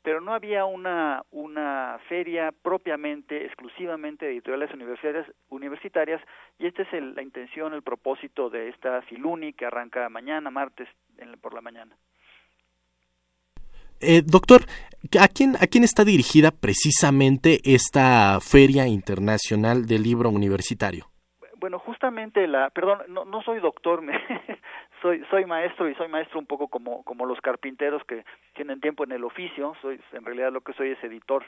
S9: pero no había una, una feria propiamente, exclusivamente de editoriales universitarias, universitarias y esta es la intención, el propósito de esta Filuni que arranca mañana, martes, por la mañana.
S3: Eh, doctor, ¿a quién, ¿a quién está dirigida precisamente esta Feria Internacional del Libro Universitario?
S9: Bueno, justamente la, perdón, no, no soy doctor, me, [LAUGHS] soy soy maestro y soy maestro un poco como como los carpinteros que tienen tiempo en el oficio, soy en realidad lo que soy es editor,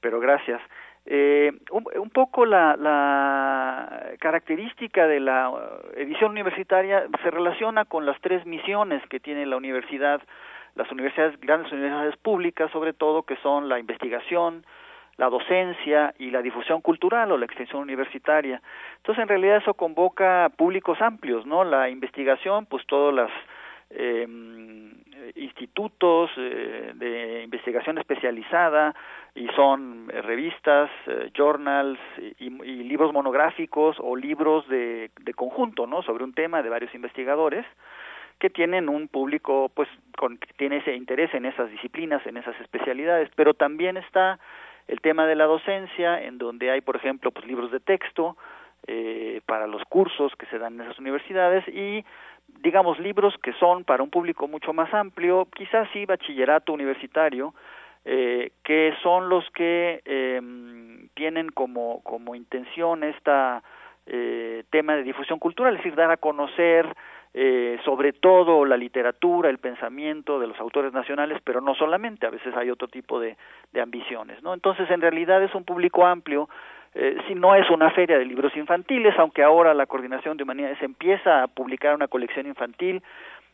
S9: pero gracias. Eh, un, un, poco la, la característica de la edición universitaria se relaciona con las tres misiones que tiene la universidad las universidades, grandes universidades públicas sobre todo, que son la investigación, la docencia y la difusión cultural o la extensión universitaria. Entonces, en realidad eso convoca públicos amplios, ¿no? La investigación, pues todos los eh, institutos de investigación especializada y son eh, revistas, eh, journals y, y, libros monográficos o libros de, de conjunto, ¿no? Sobre un tema de varios investigadores que tienen un público pues con que tiene ese interés en esas disciplinas, en esas especialidades, pero también está el tema de la docencia, en donde hay, por ejemplo, pues libros de texto eh, para los cursos que se dan en esas universidades y digamos libros que son para un público mucho más amplio, quizás sí bachillerato universitario, eh, que son los que eh, tienen como como intención esta eh, tema de difusión cultural, es decir, dar a conocer eh, sobre todo la literatura, el pensamiento de los autores nacionales, pero no solamente, a veces hay otro tipo de, de ambiciones, ¿no? Entonces, en realidad es un público amplio, eh, si no es una feria de libros infantiles, aunque ahora la Coordinación de Humanidades empieza a publicar una colección infantil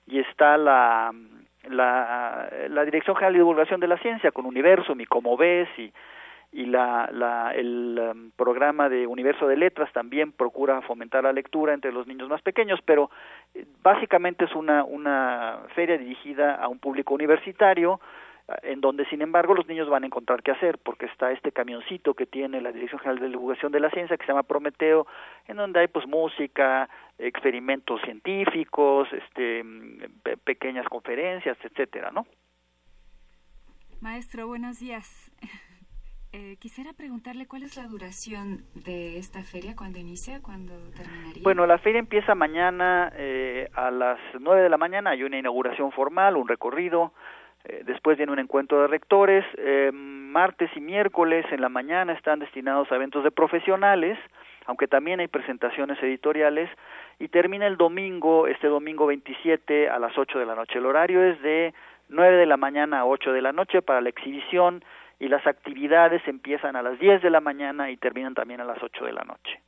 S9: y está la, la, la Dirección General de Divulgación de la Ciencia con Universum y Como Ves y y la, la, el um, programa de Universo de Letras también procura fomentar la lectura entre los niños más pequeños, pero eh, básicamente es una, una feria dirigida a un público universitario, eh, en donde sin embargo los niños van a encontrar qué hacer, porque está este camioncito que tiene la Dirección General de Divulgación de la Ciencia, que se llama Prometeo, en donde hay pues música, experimentos científicos, este, mm, pequeñas conferencias, etcétera, ¿no?
S4: Maestro, buenos días. Eh, quisiera preguntarle cuál es la duración de esta feria, cuándo inicia, cuándo terminaría.
S9: Bueno, la feria empieza mañana eh, a las 9 de la mañana, hay una inauguración formal, un recorrido, eh, después viene un encuentro de rectores, martes y miércoles en la mañana están destinados a eventos de profesionales, aunque también hay presentaciones editoriales, y termina el domingo, este domingo 27 a las 8 de la noche. El horario es de 9 de la mañana a 8 de la noche para la exhibición y las actividades empiezan a las 10 de la mañana y terminan también a las 8 de la noche.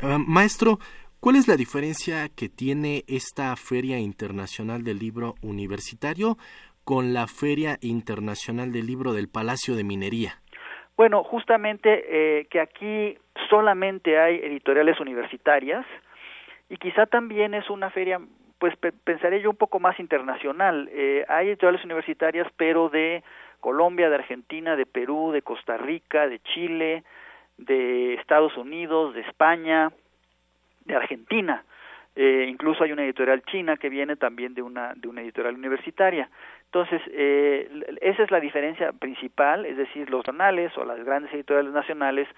S3: Ah, maestro, ¿cuál es la diferencia que tiene esta Feria Internacional del Libro Universitario con la Feria Internacional del Libro del Palacio de Minería?
S9: Bueno, justamente eh, que aquí solamente hay editoriales universitarias y quizá también es una feria, pues pensaré yo un poco más internacional. Eh, hay editoriales universitarias, pero de Colombia, de Argentina, de Perú, de Costa Rica, de Chile, de Estados Unidos, de España, de Argentina. Eh, incluso hay una editorial china que viene también de una, de una editorial universitaria. Entonces, eh, esa es la diferencia principal, es decir, los nacionales o las grandes editoriales nacionales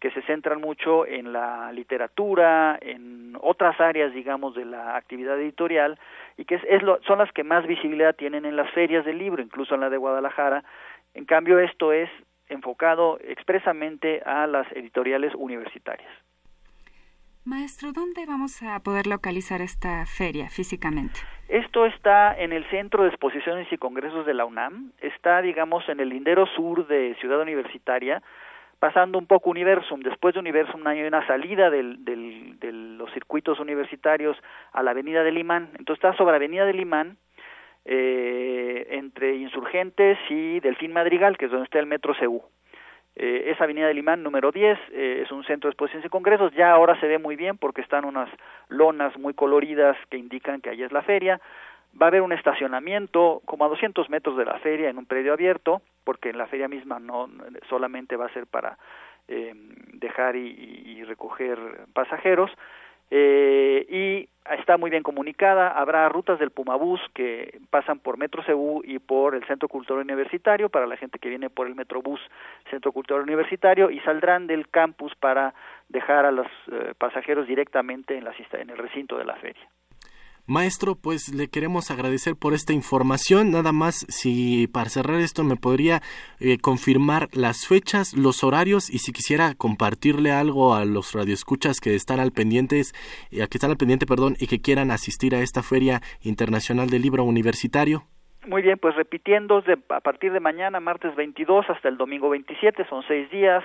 S9: que se centran mucho en la literatura, en otras áreas, digamos, de la actividad editorial, y que es, lo, son las que más visibilidad tienen en las ferias del libro, incluso en la de Guadalajara. En cambio, esto es enfocado expresamente a las editoriales universitarias.
S4: Maestro, ¿dónde vamos a poder localizar esta feria físicamente?
S9: Esto está en el Centro de Exposiciones y Congresos de la UNAM, está, digamos, en el lindero sur de Ciudad Universitaria, pasando un poco Universum. Después de Universum hay una salida del, del, de los circuitos universitarios a la Avenida del Imán. Entonces está sobre Avenida del Imán, eh, entre Insurgentes y Delfín Madrigal, que es donde está el Metro CU. Eh, es Avenida del Imán número 10, eh, es un centro de exposiciones y congresos, ya ahora se ve muy bien porque están unas lonas muy coloridas que indican que allí es la feria. Va a haber un estacionamiento como a 200 metros de la feria en un predio abierto, porque en la feria misma no solamente va a ser para eh, dejar y, y, recoger pasajeros. Eh, y está muy bien comunicada, habrá rutas del Pumabús que pasan por Metro y por el Centro Cultural Universitario para la gente que viene por el Metrobús Centro Cultural Universitario y saldrán del campus para dejar a los eh, pasajeros directamente en, la, en el recinto de la feria.
S3: Maestro, pues le queremos agradecer por esta información. Nada más, si para cerrar esto me podría eh, confirmar las fechas, los horarios y si quisiera compartirle algo a los radioescuchas que están al pendientes, eh, que están al pendiente, perdón, y que quieran asistir a esta Feria Internacional del Libro Universitario.
S9: Muy bien, pues repitiendo, de, a partir de mañana, martes 22 hasta el domingo 27, son seis días.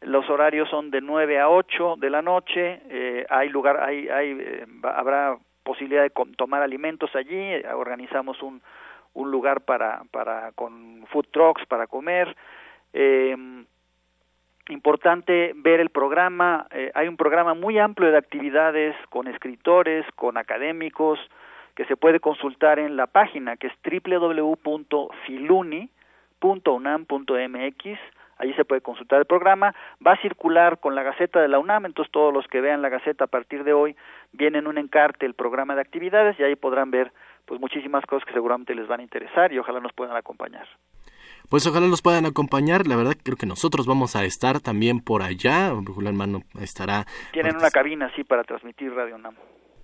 S9: Los horarios son de 9 a 8 de la noche. Eh, hay lugar, hay, hay, habrá posibilidad de tomar alimentos allí, organizamos un, un lugar para, para con food trucks para comer. Eh, importante ver el programa, eh, hay un programa muy amplio de actividades con escritores, con académicos, que se puede consultar en la página que es www.filuni.unam.mx Allí se puede consultar el programa. Va a circular con la Gaceta de la UNAM, entonces todos los que vean la Gaceta a partir de hoy vienen un encarte el programa de actividades y ahí podrán ver pues muchísimas cosas que seguramente les van a interesar y ojalá nos puedan acompañar.
S3: Pues ojalá nos puedan acompañar. La verdad creo que nosotros vamos a estar también por allá. Brújula Hermano estará.
S9: Tienen una cabina así para transmitir Radio UNAM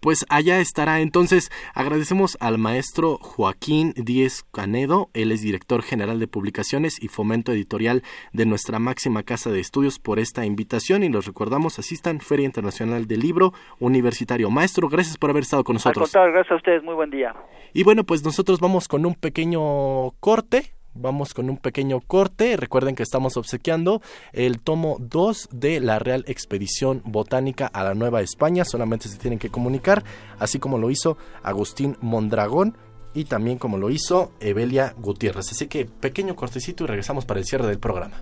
S3: pues allá estará. Entonces, agradecemos al maestro Joaquín Díez Canedo, él es director general de publicaciones y fomento editorial de nuestra máxima casa de estudios por esta invitación y los recordamos, asistan Feria Internacional del Libro Universitario. Maestro, gracias por haber estado con nosotros.
S9: Al gracias a ustedes, muy buen día.
S3: Y bueno, pues nosotros vamos con un pequeño corte Vamos con un pequeño corte. Recuerden que estamos obsequiando el tomo 2 de la Real Expedición Botánica a la Nueva España. Solamente se tienen que comunicar, así como lo hizo Agustín Mondragón y también como lo hizo Evelia Gutiérrez. Así que pequeño cortecito y regresamos para el cierre del programa.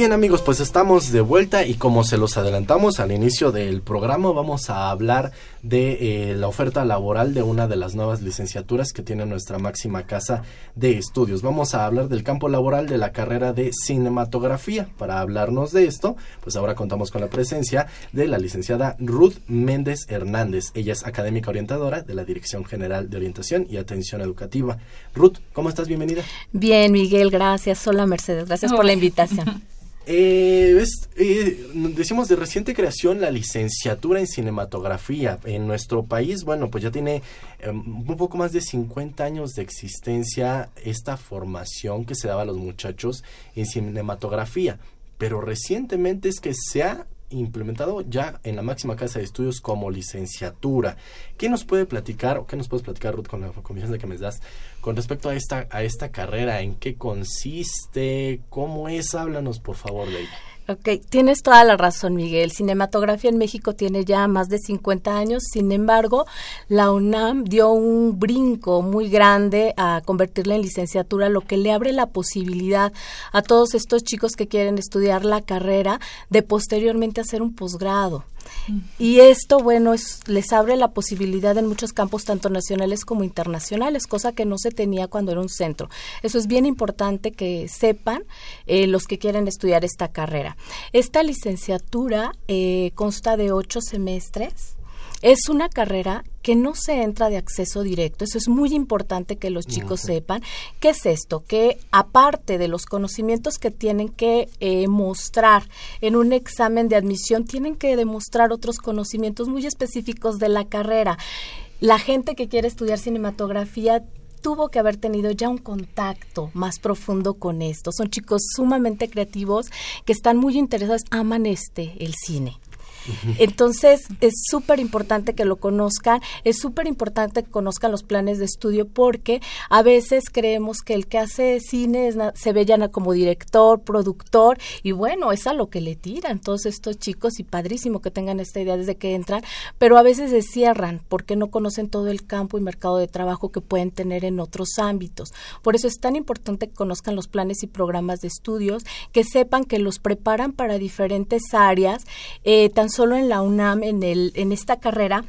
S3: Bien amigos, pues estamos de vuelta y como se los adelantamos al inicio del programa, vamos a hablar de eh, la oferta laboral de una de las nuevas licenciaturas que tiene nuestra máxima casa de estudios. Vamos a hablar del campo laboral de la carrera de cinematografía. Para hablarnos de esto, pues ahora contamos con la presencia de la licenciada Ruth Méndez Hernández. Ella es académica orientadora de la Dirección General de Orientación y Atención Educativa. Ruth, ¿cómo estás? Bienvenida.
S10: Bien, Miguel, gracias. Hola, Mercedes. Gracias por la invitación. [LAUGHS]
S3: Eh, eh, decimos de reciente creación la licenciatura en cinematografía en nuestro país. Bueno, pues ya tiene em, un poco más de 50 años de existencia esta formación que se daba a los muchachos en cinematografía. Pero recientemente es que se ha implementado ya en la máxima casa de estudios como licenciatura. ¿Qué nos puede platicar o qué nos puedes platicar Ruth con la confianza que me das con respecto a esta a esta carrera? ¿En qué consiste? ¿Cómo es? Háblanos por favor de ella.
S10: Ok, tienes toda la razón, Miguel. Cinematografía en México tiene ya más de 50 años. Sin embargo, la UNAM dio un brinco muy grande a convertirla en licenciatura, lo que le abre la posibilidad a todos estos chicos que quieren estudiar la carrera de posteriormente hacer un posgrado. Y esto, bueno, es, les abre la posibilidad en muchos campos, tanto nacionales como internacionales, cosa que no se tenía cuando era un centro. Eso es bien importante que sepan eh, los que quieren estudiar esta carrera. Esta licenciatura eh, consta de ocho semestres es una carrera que no se entra de acceso directo. Eso es muy importante que los chicos sepan. ¿Qué es esto? Que aparte de los conocimientos que tienen que eh, mostrar en un examen de admisión, tienen que demostrar otros conocimientos muy específicos de la carrera. La gente que quiere estudiar cinematografía tuvo que haber tenido ya un contacto más profundo con esto. Son chicos sumamente creativos que están muy interesados, aman este, el cine. Entonces, es súper importante que lo conozcan, es súper importante que conozcan los planes de estudio porque a veces creemos que el que hace cine se ve ya como director, productor y bueno, es a lo que le tiran todos estos chicos y padrísimo que tengan esta idea desde que entran, pero a veces se cierran porque no conocen todo el campo y mercado de trabajo que pueden tener en otros ámbitos. Por eso es tan importante que conozcan los planes y programas de estudios, que sepan que los preparan para diferentes áreas, eh, tan solo en la UNAM, en, el, en esta carrera,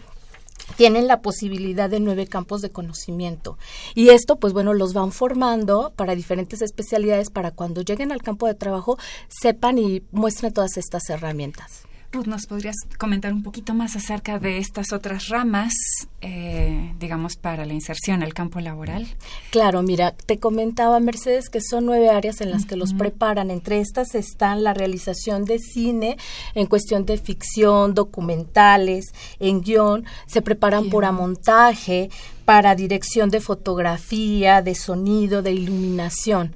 S10: tienen la posibilidad de nueve campos de conocimiento. Y esto, pues bueno, los van formando para diferentes especialidades para cuando lleguen al campo de trabajo sepan y muestren todas estas herramientas.
S4: Ruth, ¿nos podrías comentar un poquito más acerca de estas otras ramas, eh, digamos, para la inserción al campo laboral?
S10: Claro, mira, te comentaba Mercedes que son nueve áreas en las que los preparan. Entre estas están la realización de cine en cuestión de ficción, documentales, en guion, se preparan por montaje, para dirección de fotografía, de sonido, de iluminación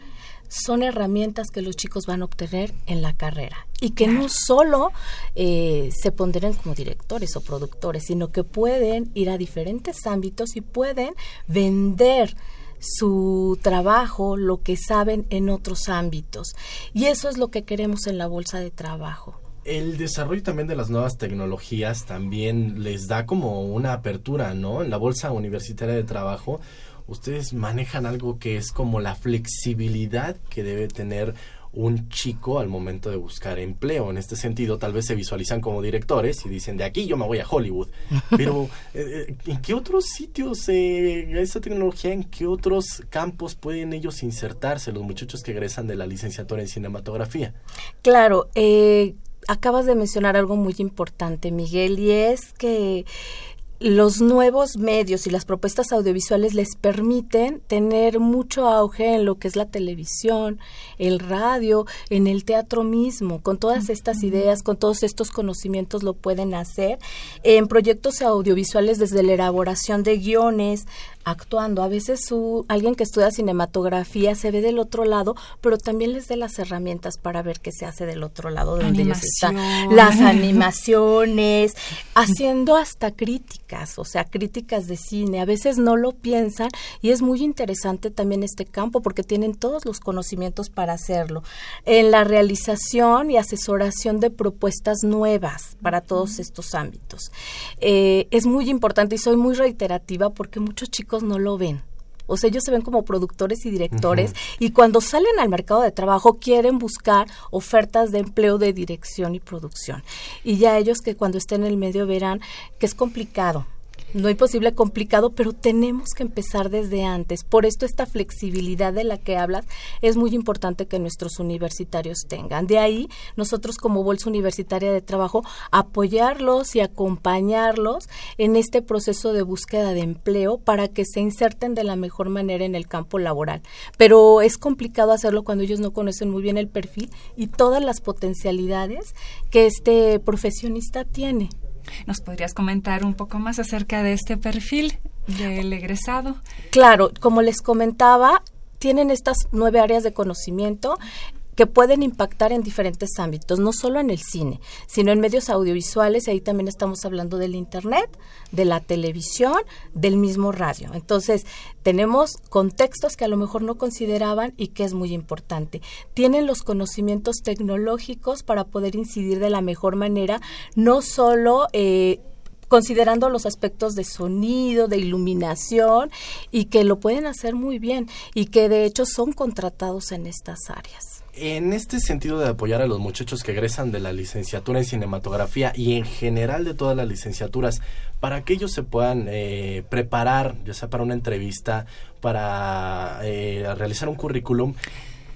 S10: son herramientas que los chicos van a obtener en la carrera y que no solo eh, se pondrán como directores o productores, sino que pueden ir a diferentes ámbitos y pueden vender su trabajo, lo que saben en otros ámbitos. Y eso es lo que queremos en la bolsa de trabajo.
S3: El desarrollo también de las nuevas tecnologías también les da como una apertura, ¿no? En la bolsa universitaria de trabajo ustedes manejan algo que es como la flexibilidad que debe tener un chico al momento de buscar empleo. En este sentido, tal vez se visualizan como directores y dicen, de aquí yo me voy a Hollywood. [LAUGHS] Pero, eh, eh, ¿en qué otros sitios, eh, esa tecnología, en qué otros campos pueden ellos insertarse, los muchachos que egresan de la licenciatura en cinematografía?
S10: Claro, eh, acabas de mencionar algo muy importante, Miguel, y es que los nuevos medios y las propuestas audiovisuales les permiten tener mucho auge en lo que es la televisión, el radio, en el teatro mismo. Con todas estas ideas, con todos estos conocimientos lo pueden hacer. En proyectos audiovisuales desde la elaboración de guiones, actuando. A veces su, alguien que estudia cinematografía se ve del otro lado, pero también les da las herramientas para ver qué se hace del otro lado donde ellos están. Las [LAUGHS] animaciones, haciendo hasta críticas, o sea, críticas de cine. A veces no lo piensan y es muy interesante también este campo porque tienen todos los conocimientos para hacerlo. En la realización y asesoración de propuestas nuevas para todos estos ámbitos. Eh, es muy importante y soy muy reiterativa porque muchos chicos no lo ven. O sea, ellos se ven como productores y directores y cuando salen al mercado de trabajo quieren buscar ofertas de empleo de dirección y producción. Y ya ellos que cuando estén en el medio verán que es complicado, no hay posible complicado, pero tenemos que empezar desde antes. Por esto esta flexibilidad de la que hablas es muy importante que nuestros universitarios tengan. De ahí nosotros como Bolsa Universitaria de Trabajo apoyarlos y acompañarlos en este proceso de búsqueda de empleo para que se inserten de la mejor manera en el campo laboral. Pero es complicado hacerlo cuando ellos no conocen muy bien el perfil y todas las potencialidades que este profesionista tiene.
S4: ¿Nos podrías comentar un poco más acerca de este perfil del egresado?
S10: Claro, como les comentaba, tienen estas nueve áreas de conocimiento que pueden impactar en diferentes ámbitos, no solo en el cine, sino en medios audiovisuales, y ahí también estamos hablando del Internet, de la televisión, del mismo radio. Entonces, tenemos contextos que a lo mejor no consideraban y que es muy importante. Tienen los conocimientos tecnológicos para poder incidir de la mejor manera, no solo... Eh, considerando los aspectos de sonido, de iluminación y que lo pueden hacer muy bien y que de hecho son contratados en estas áreas.
S3: En este sentido de apoyar a los muchachos que egresan de la licenciatura en cinematografía y en general de todas las licenciaturas, para que ellos se puedan eh, preparar, ya sea para una entrevista, para eh, realizar un currículum,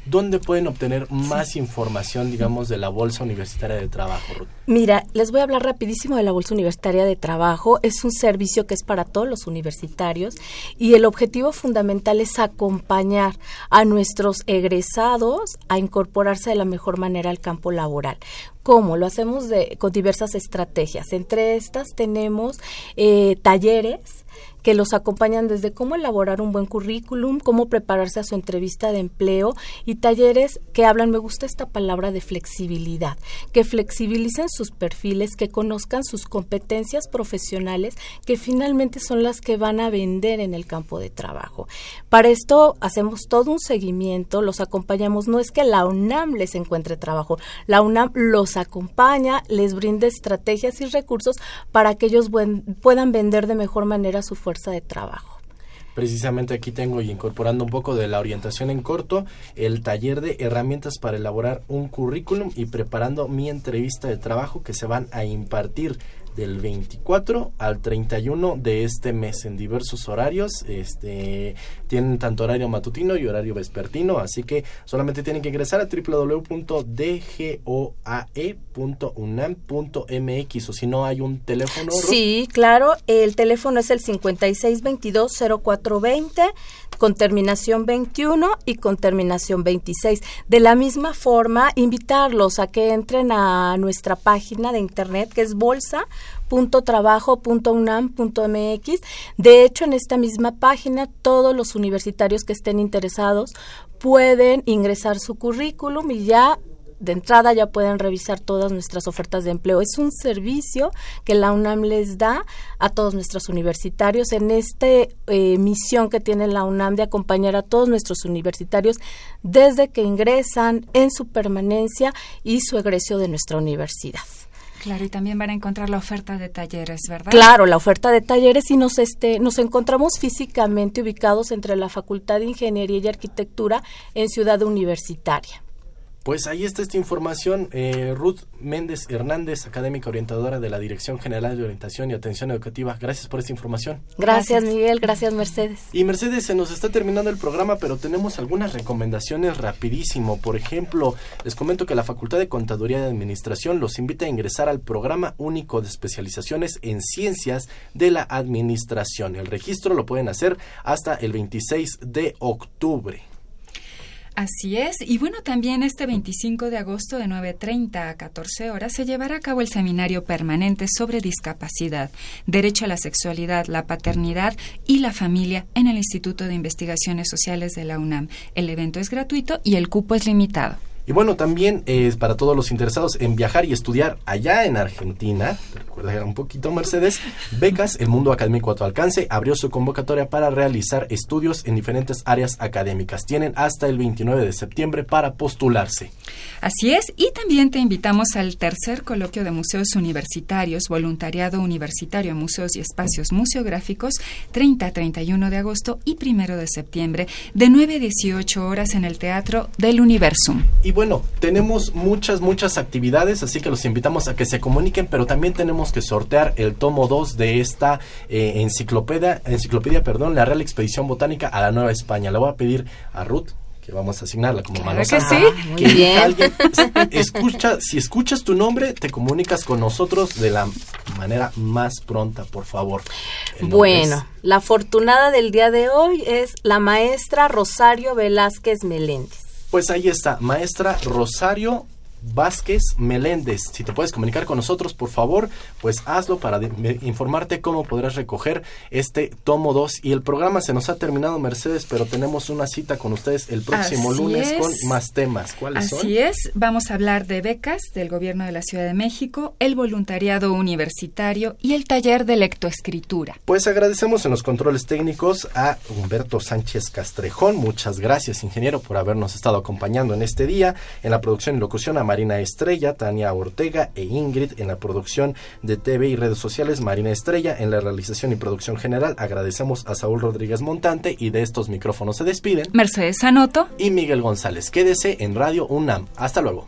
S3: ¿dónde pueden obtener más información, digamos, de la Bolsa Universitaria de Trabajo?
S10: Mira, les voy a hablar rapidísimo de la Bolsa Universitaria de Trabajo. Es un servicio que es para todos los universitarios y el objetivo fundamental es acompañar a nuestros egresados a incorporarse de la mejor manera al campo laboral. ¿Cómo? Lo hacemos de, con diversas estrategias. Entre estas tenemos eh, talleres que los acompañan desde cómo elaborar un buen currículum, cómo prepararse a su entrevista de empleo y talleres que hablan, me gusta esta palabra de flexibilidad, que flexibilicen sus perfiles, que conozcan sus competencias profesionales, que finalmente son las que van a vender en el campo de trabajo. Para esto hacemos todo un seguimiento, los acompañamos, no es que la UNAM les encuentre trabajo, la UNAM los acompaña, les brinda estrategias y recursos para que ellos puedan vender de mejor manera su de trabajo.
S3: Precisamente aquí tengo y incorporando un poco de la orientación en corto, el taller de herramientas para elaborar un currículum y preparando mi entrevista de trabajo que se van a impartir del 24 al 31 de este mes en diversos horarios. Este tienen tanto horario matutino y horario vespertino, así que solamente tienen que ingresar a www.dgoae.unam.mx o si no hay un teléfono.
S10: Sí, claro, el teléfono es el 56220420 con terminación 21 y con terminación 26. De la misma forma, invitarlos a que entren a nuestra página de internet que es bolsa.trabajo.unam.mx. De hecho, en esta misma página, todos los universitarios que estén interesados pueden ingresar su currículum y ya de entrada ya pueden revisar todas nuestras ofertas de empleo. Es un servicio que la UNAM les da a todos nuestros universitarios en esta eh, misión que tiene la UNAM de acompañar a todos nuestros universitarios desde que ingresan en su permanencia y su egreso de nuestra universidad.
S4: Claro, y también van a encontrar la oferta de talleres, ¿verdad?
S10: Claro, la oferta de talleres y nos este nos encontramos físicamente ubicados entre la Facultad de Ingeniería y Arquitectura en Ciudad Universitaria.
S3: Pues ahí está esta información. Eh, Ruth Méndez Hernández, académica orientadora de la Dirección General de Orientación y Atención Educativa. Gracias por esta información.
S10: Gracias, Miguel. Gracias, Mercedes.
S3: Y Mercedes, se nos está terminando el programa, pero tenemos algunas recomendaciones rapidísimo. Por ejemplo, les comento que la Facultad de Contaduría y Administración los invita a ingresar al Programa Único de Especializaciones en Ciencias de la Administración. El registro lo pueden hacer hasta el 26 de octubre.
S4: Así es. Y bueno, también este 25 de agosto de 9.30 a 14 horas se llevará a cabo el seminario permanente sobre discapacidad, derecho a la sexualidad, la paternidad y la familia en el Instituto de Investigaciones Sociales de la UNAM. El evento es gratuito y el cupo es limitado.
S3: Y bueno, también es para todos los interesados en viajar y estudiar allá en Argentina, recuerda un poquito Mercedes, Becas, el mundo académico a tu alcance, abrió su convocatoria para realizar estudios en diferentes áreas académicas. Tienen hasta el 29 de septiembre para postularse.
S4: Así es, y también te invitamos al tercer coloquio de museos universitarios, voluntariado universitario, museos y espacios museográficos, 30-31 de agosto y 1 de septiembre, de 9 a 18 horas en el Teatro del Universum.
S3: Y bueno, tenemos muchas, muchas actividades, así que los invitamos a que se comuniquen, pero también tenemos que sortear el tomo 2 de esta eh, enciclopedia, enciclopedia, perdón, la Real Expedición Botánica a la Nueva España. Le voy a pedir a Ruth que vamos a asignarla como
S4: claro que sí.
S10: Muy bien. [LAUGHS]
S3: escucha, si escuchas tu nombre, te comunicas con nosotros de la manera más pronta, por favor.
S10: Bueno, la afortunada del día de hoy es la maestra Rosario Velázquez Meléndez.
S3: Pues ahí está, maestra Rosario Vázquez Meléndez. Si te puedes comunicar con nosotros, por favor, pues hazlo para informarte cómo podrás recoger este tomo 2. Y el programa se nos ha terminado, Mercedes, pero tenemos una cita con ustedes el próximo lunes con más temas. ¿Cuáles
S4: Así
S3: son?
S4: Así es, vamos a hablar de becas del Gobierno de la Ciudad de México, el voluntariado universitario y el taller de lectoescritura.
S3: Pues agradecemos en los controles técnicos a Humberto Sánchez Castrejón. Muchas gracias, ingeniero, por habernos estado acompañando en este día. En la producción y locución a Marina Estrella, Tania Ortega e Ingrid. En la producción de TV y redes sociales, Marina Estrella. En la realización y producción general, agradecemos a Saúl Rodríguez Montante y de estos micrófonos se despiden.
S4: Mercedes Sanoto
S3: y Miguel González. Quédese en Radio UNAM. Hasta luego.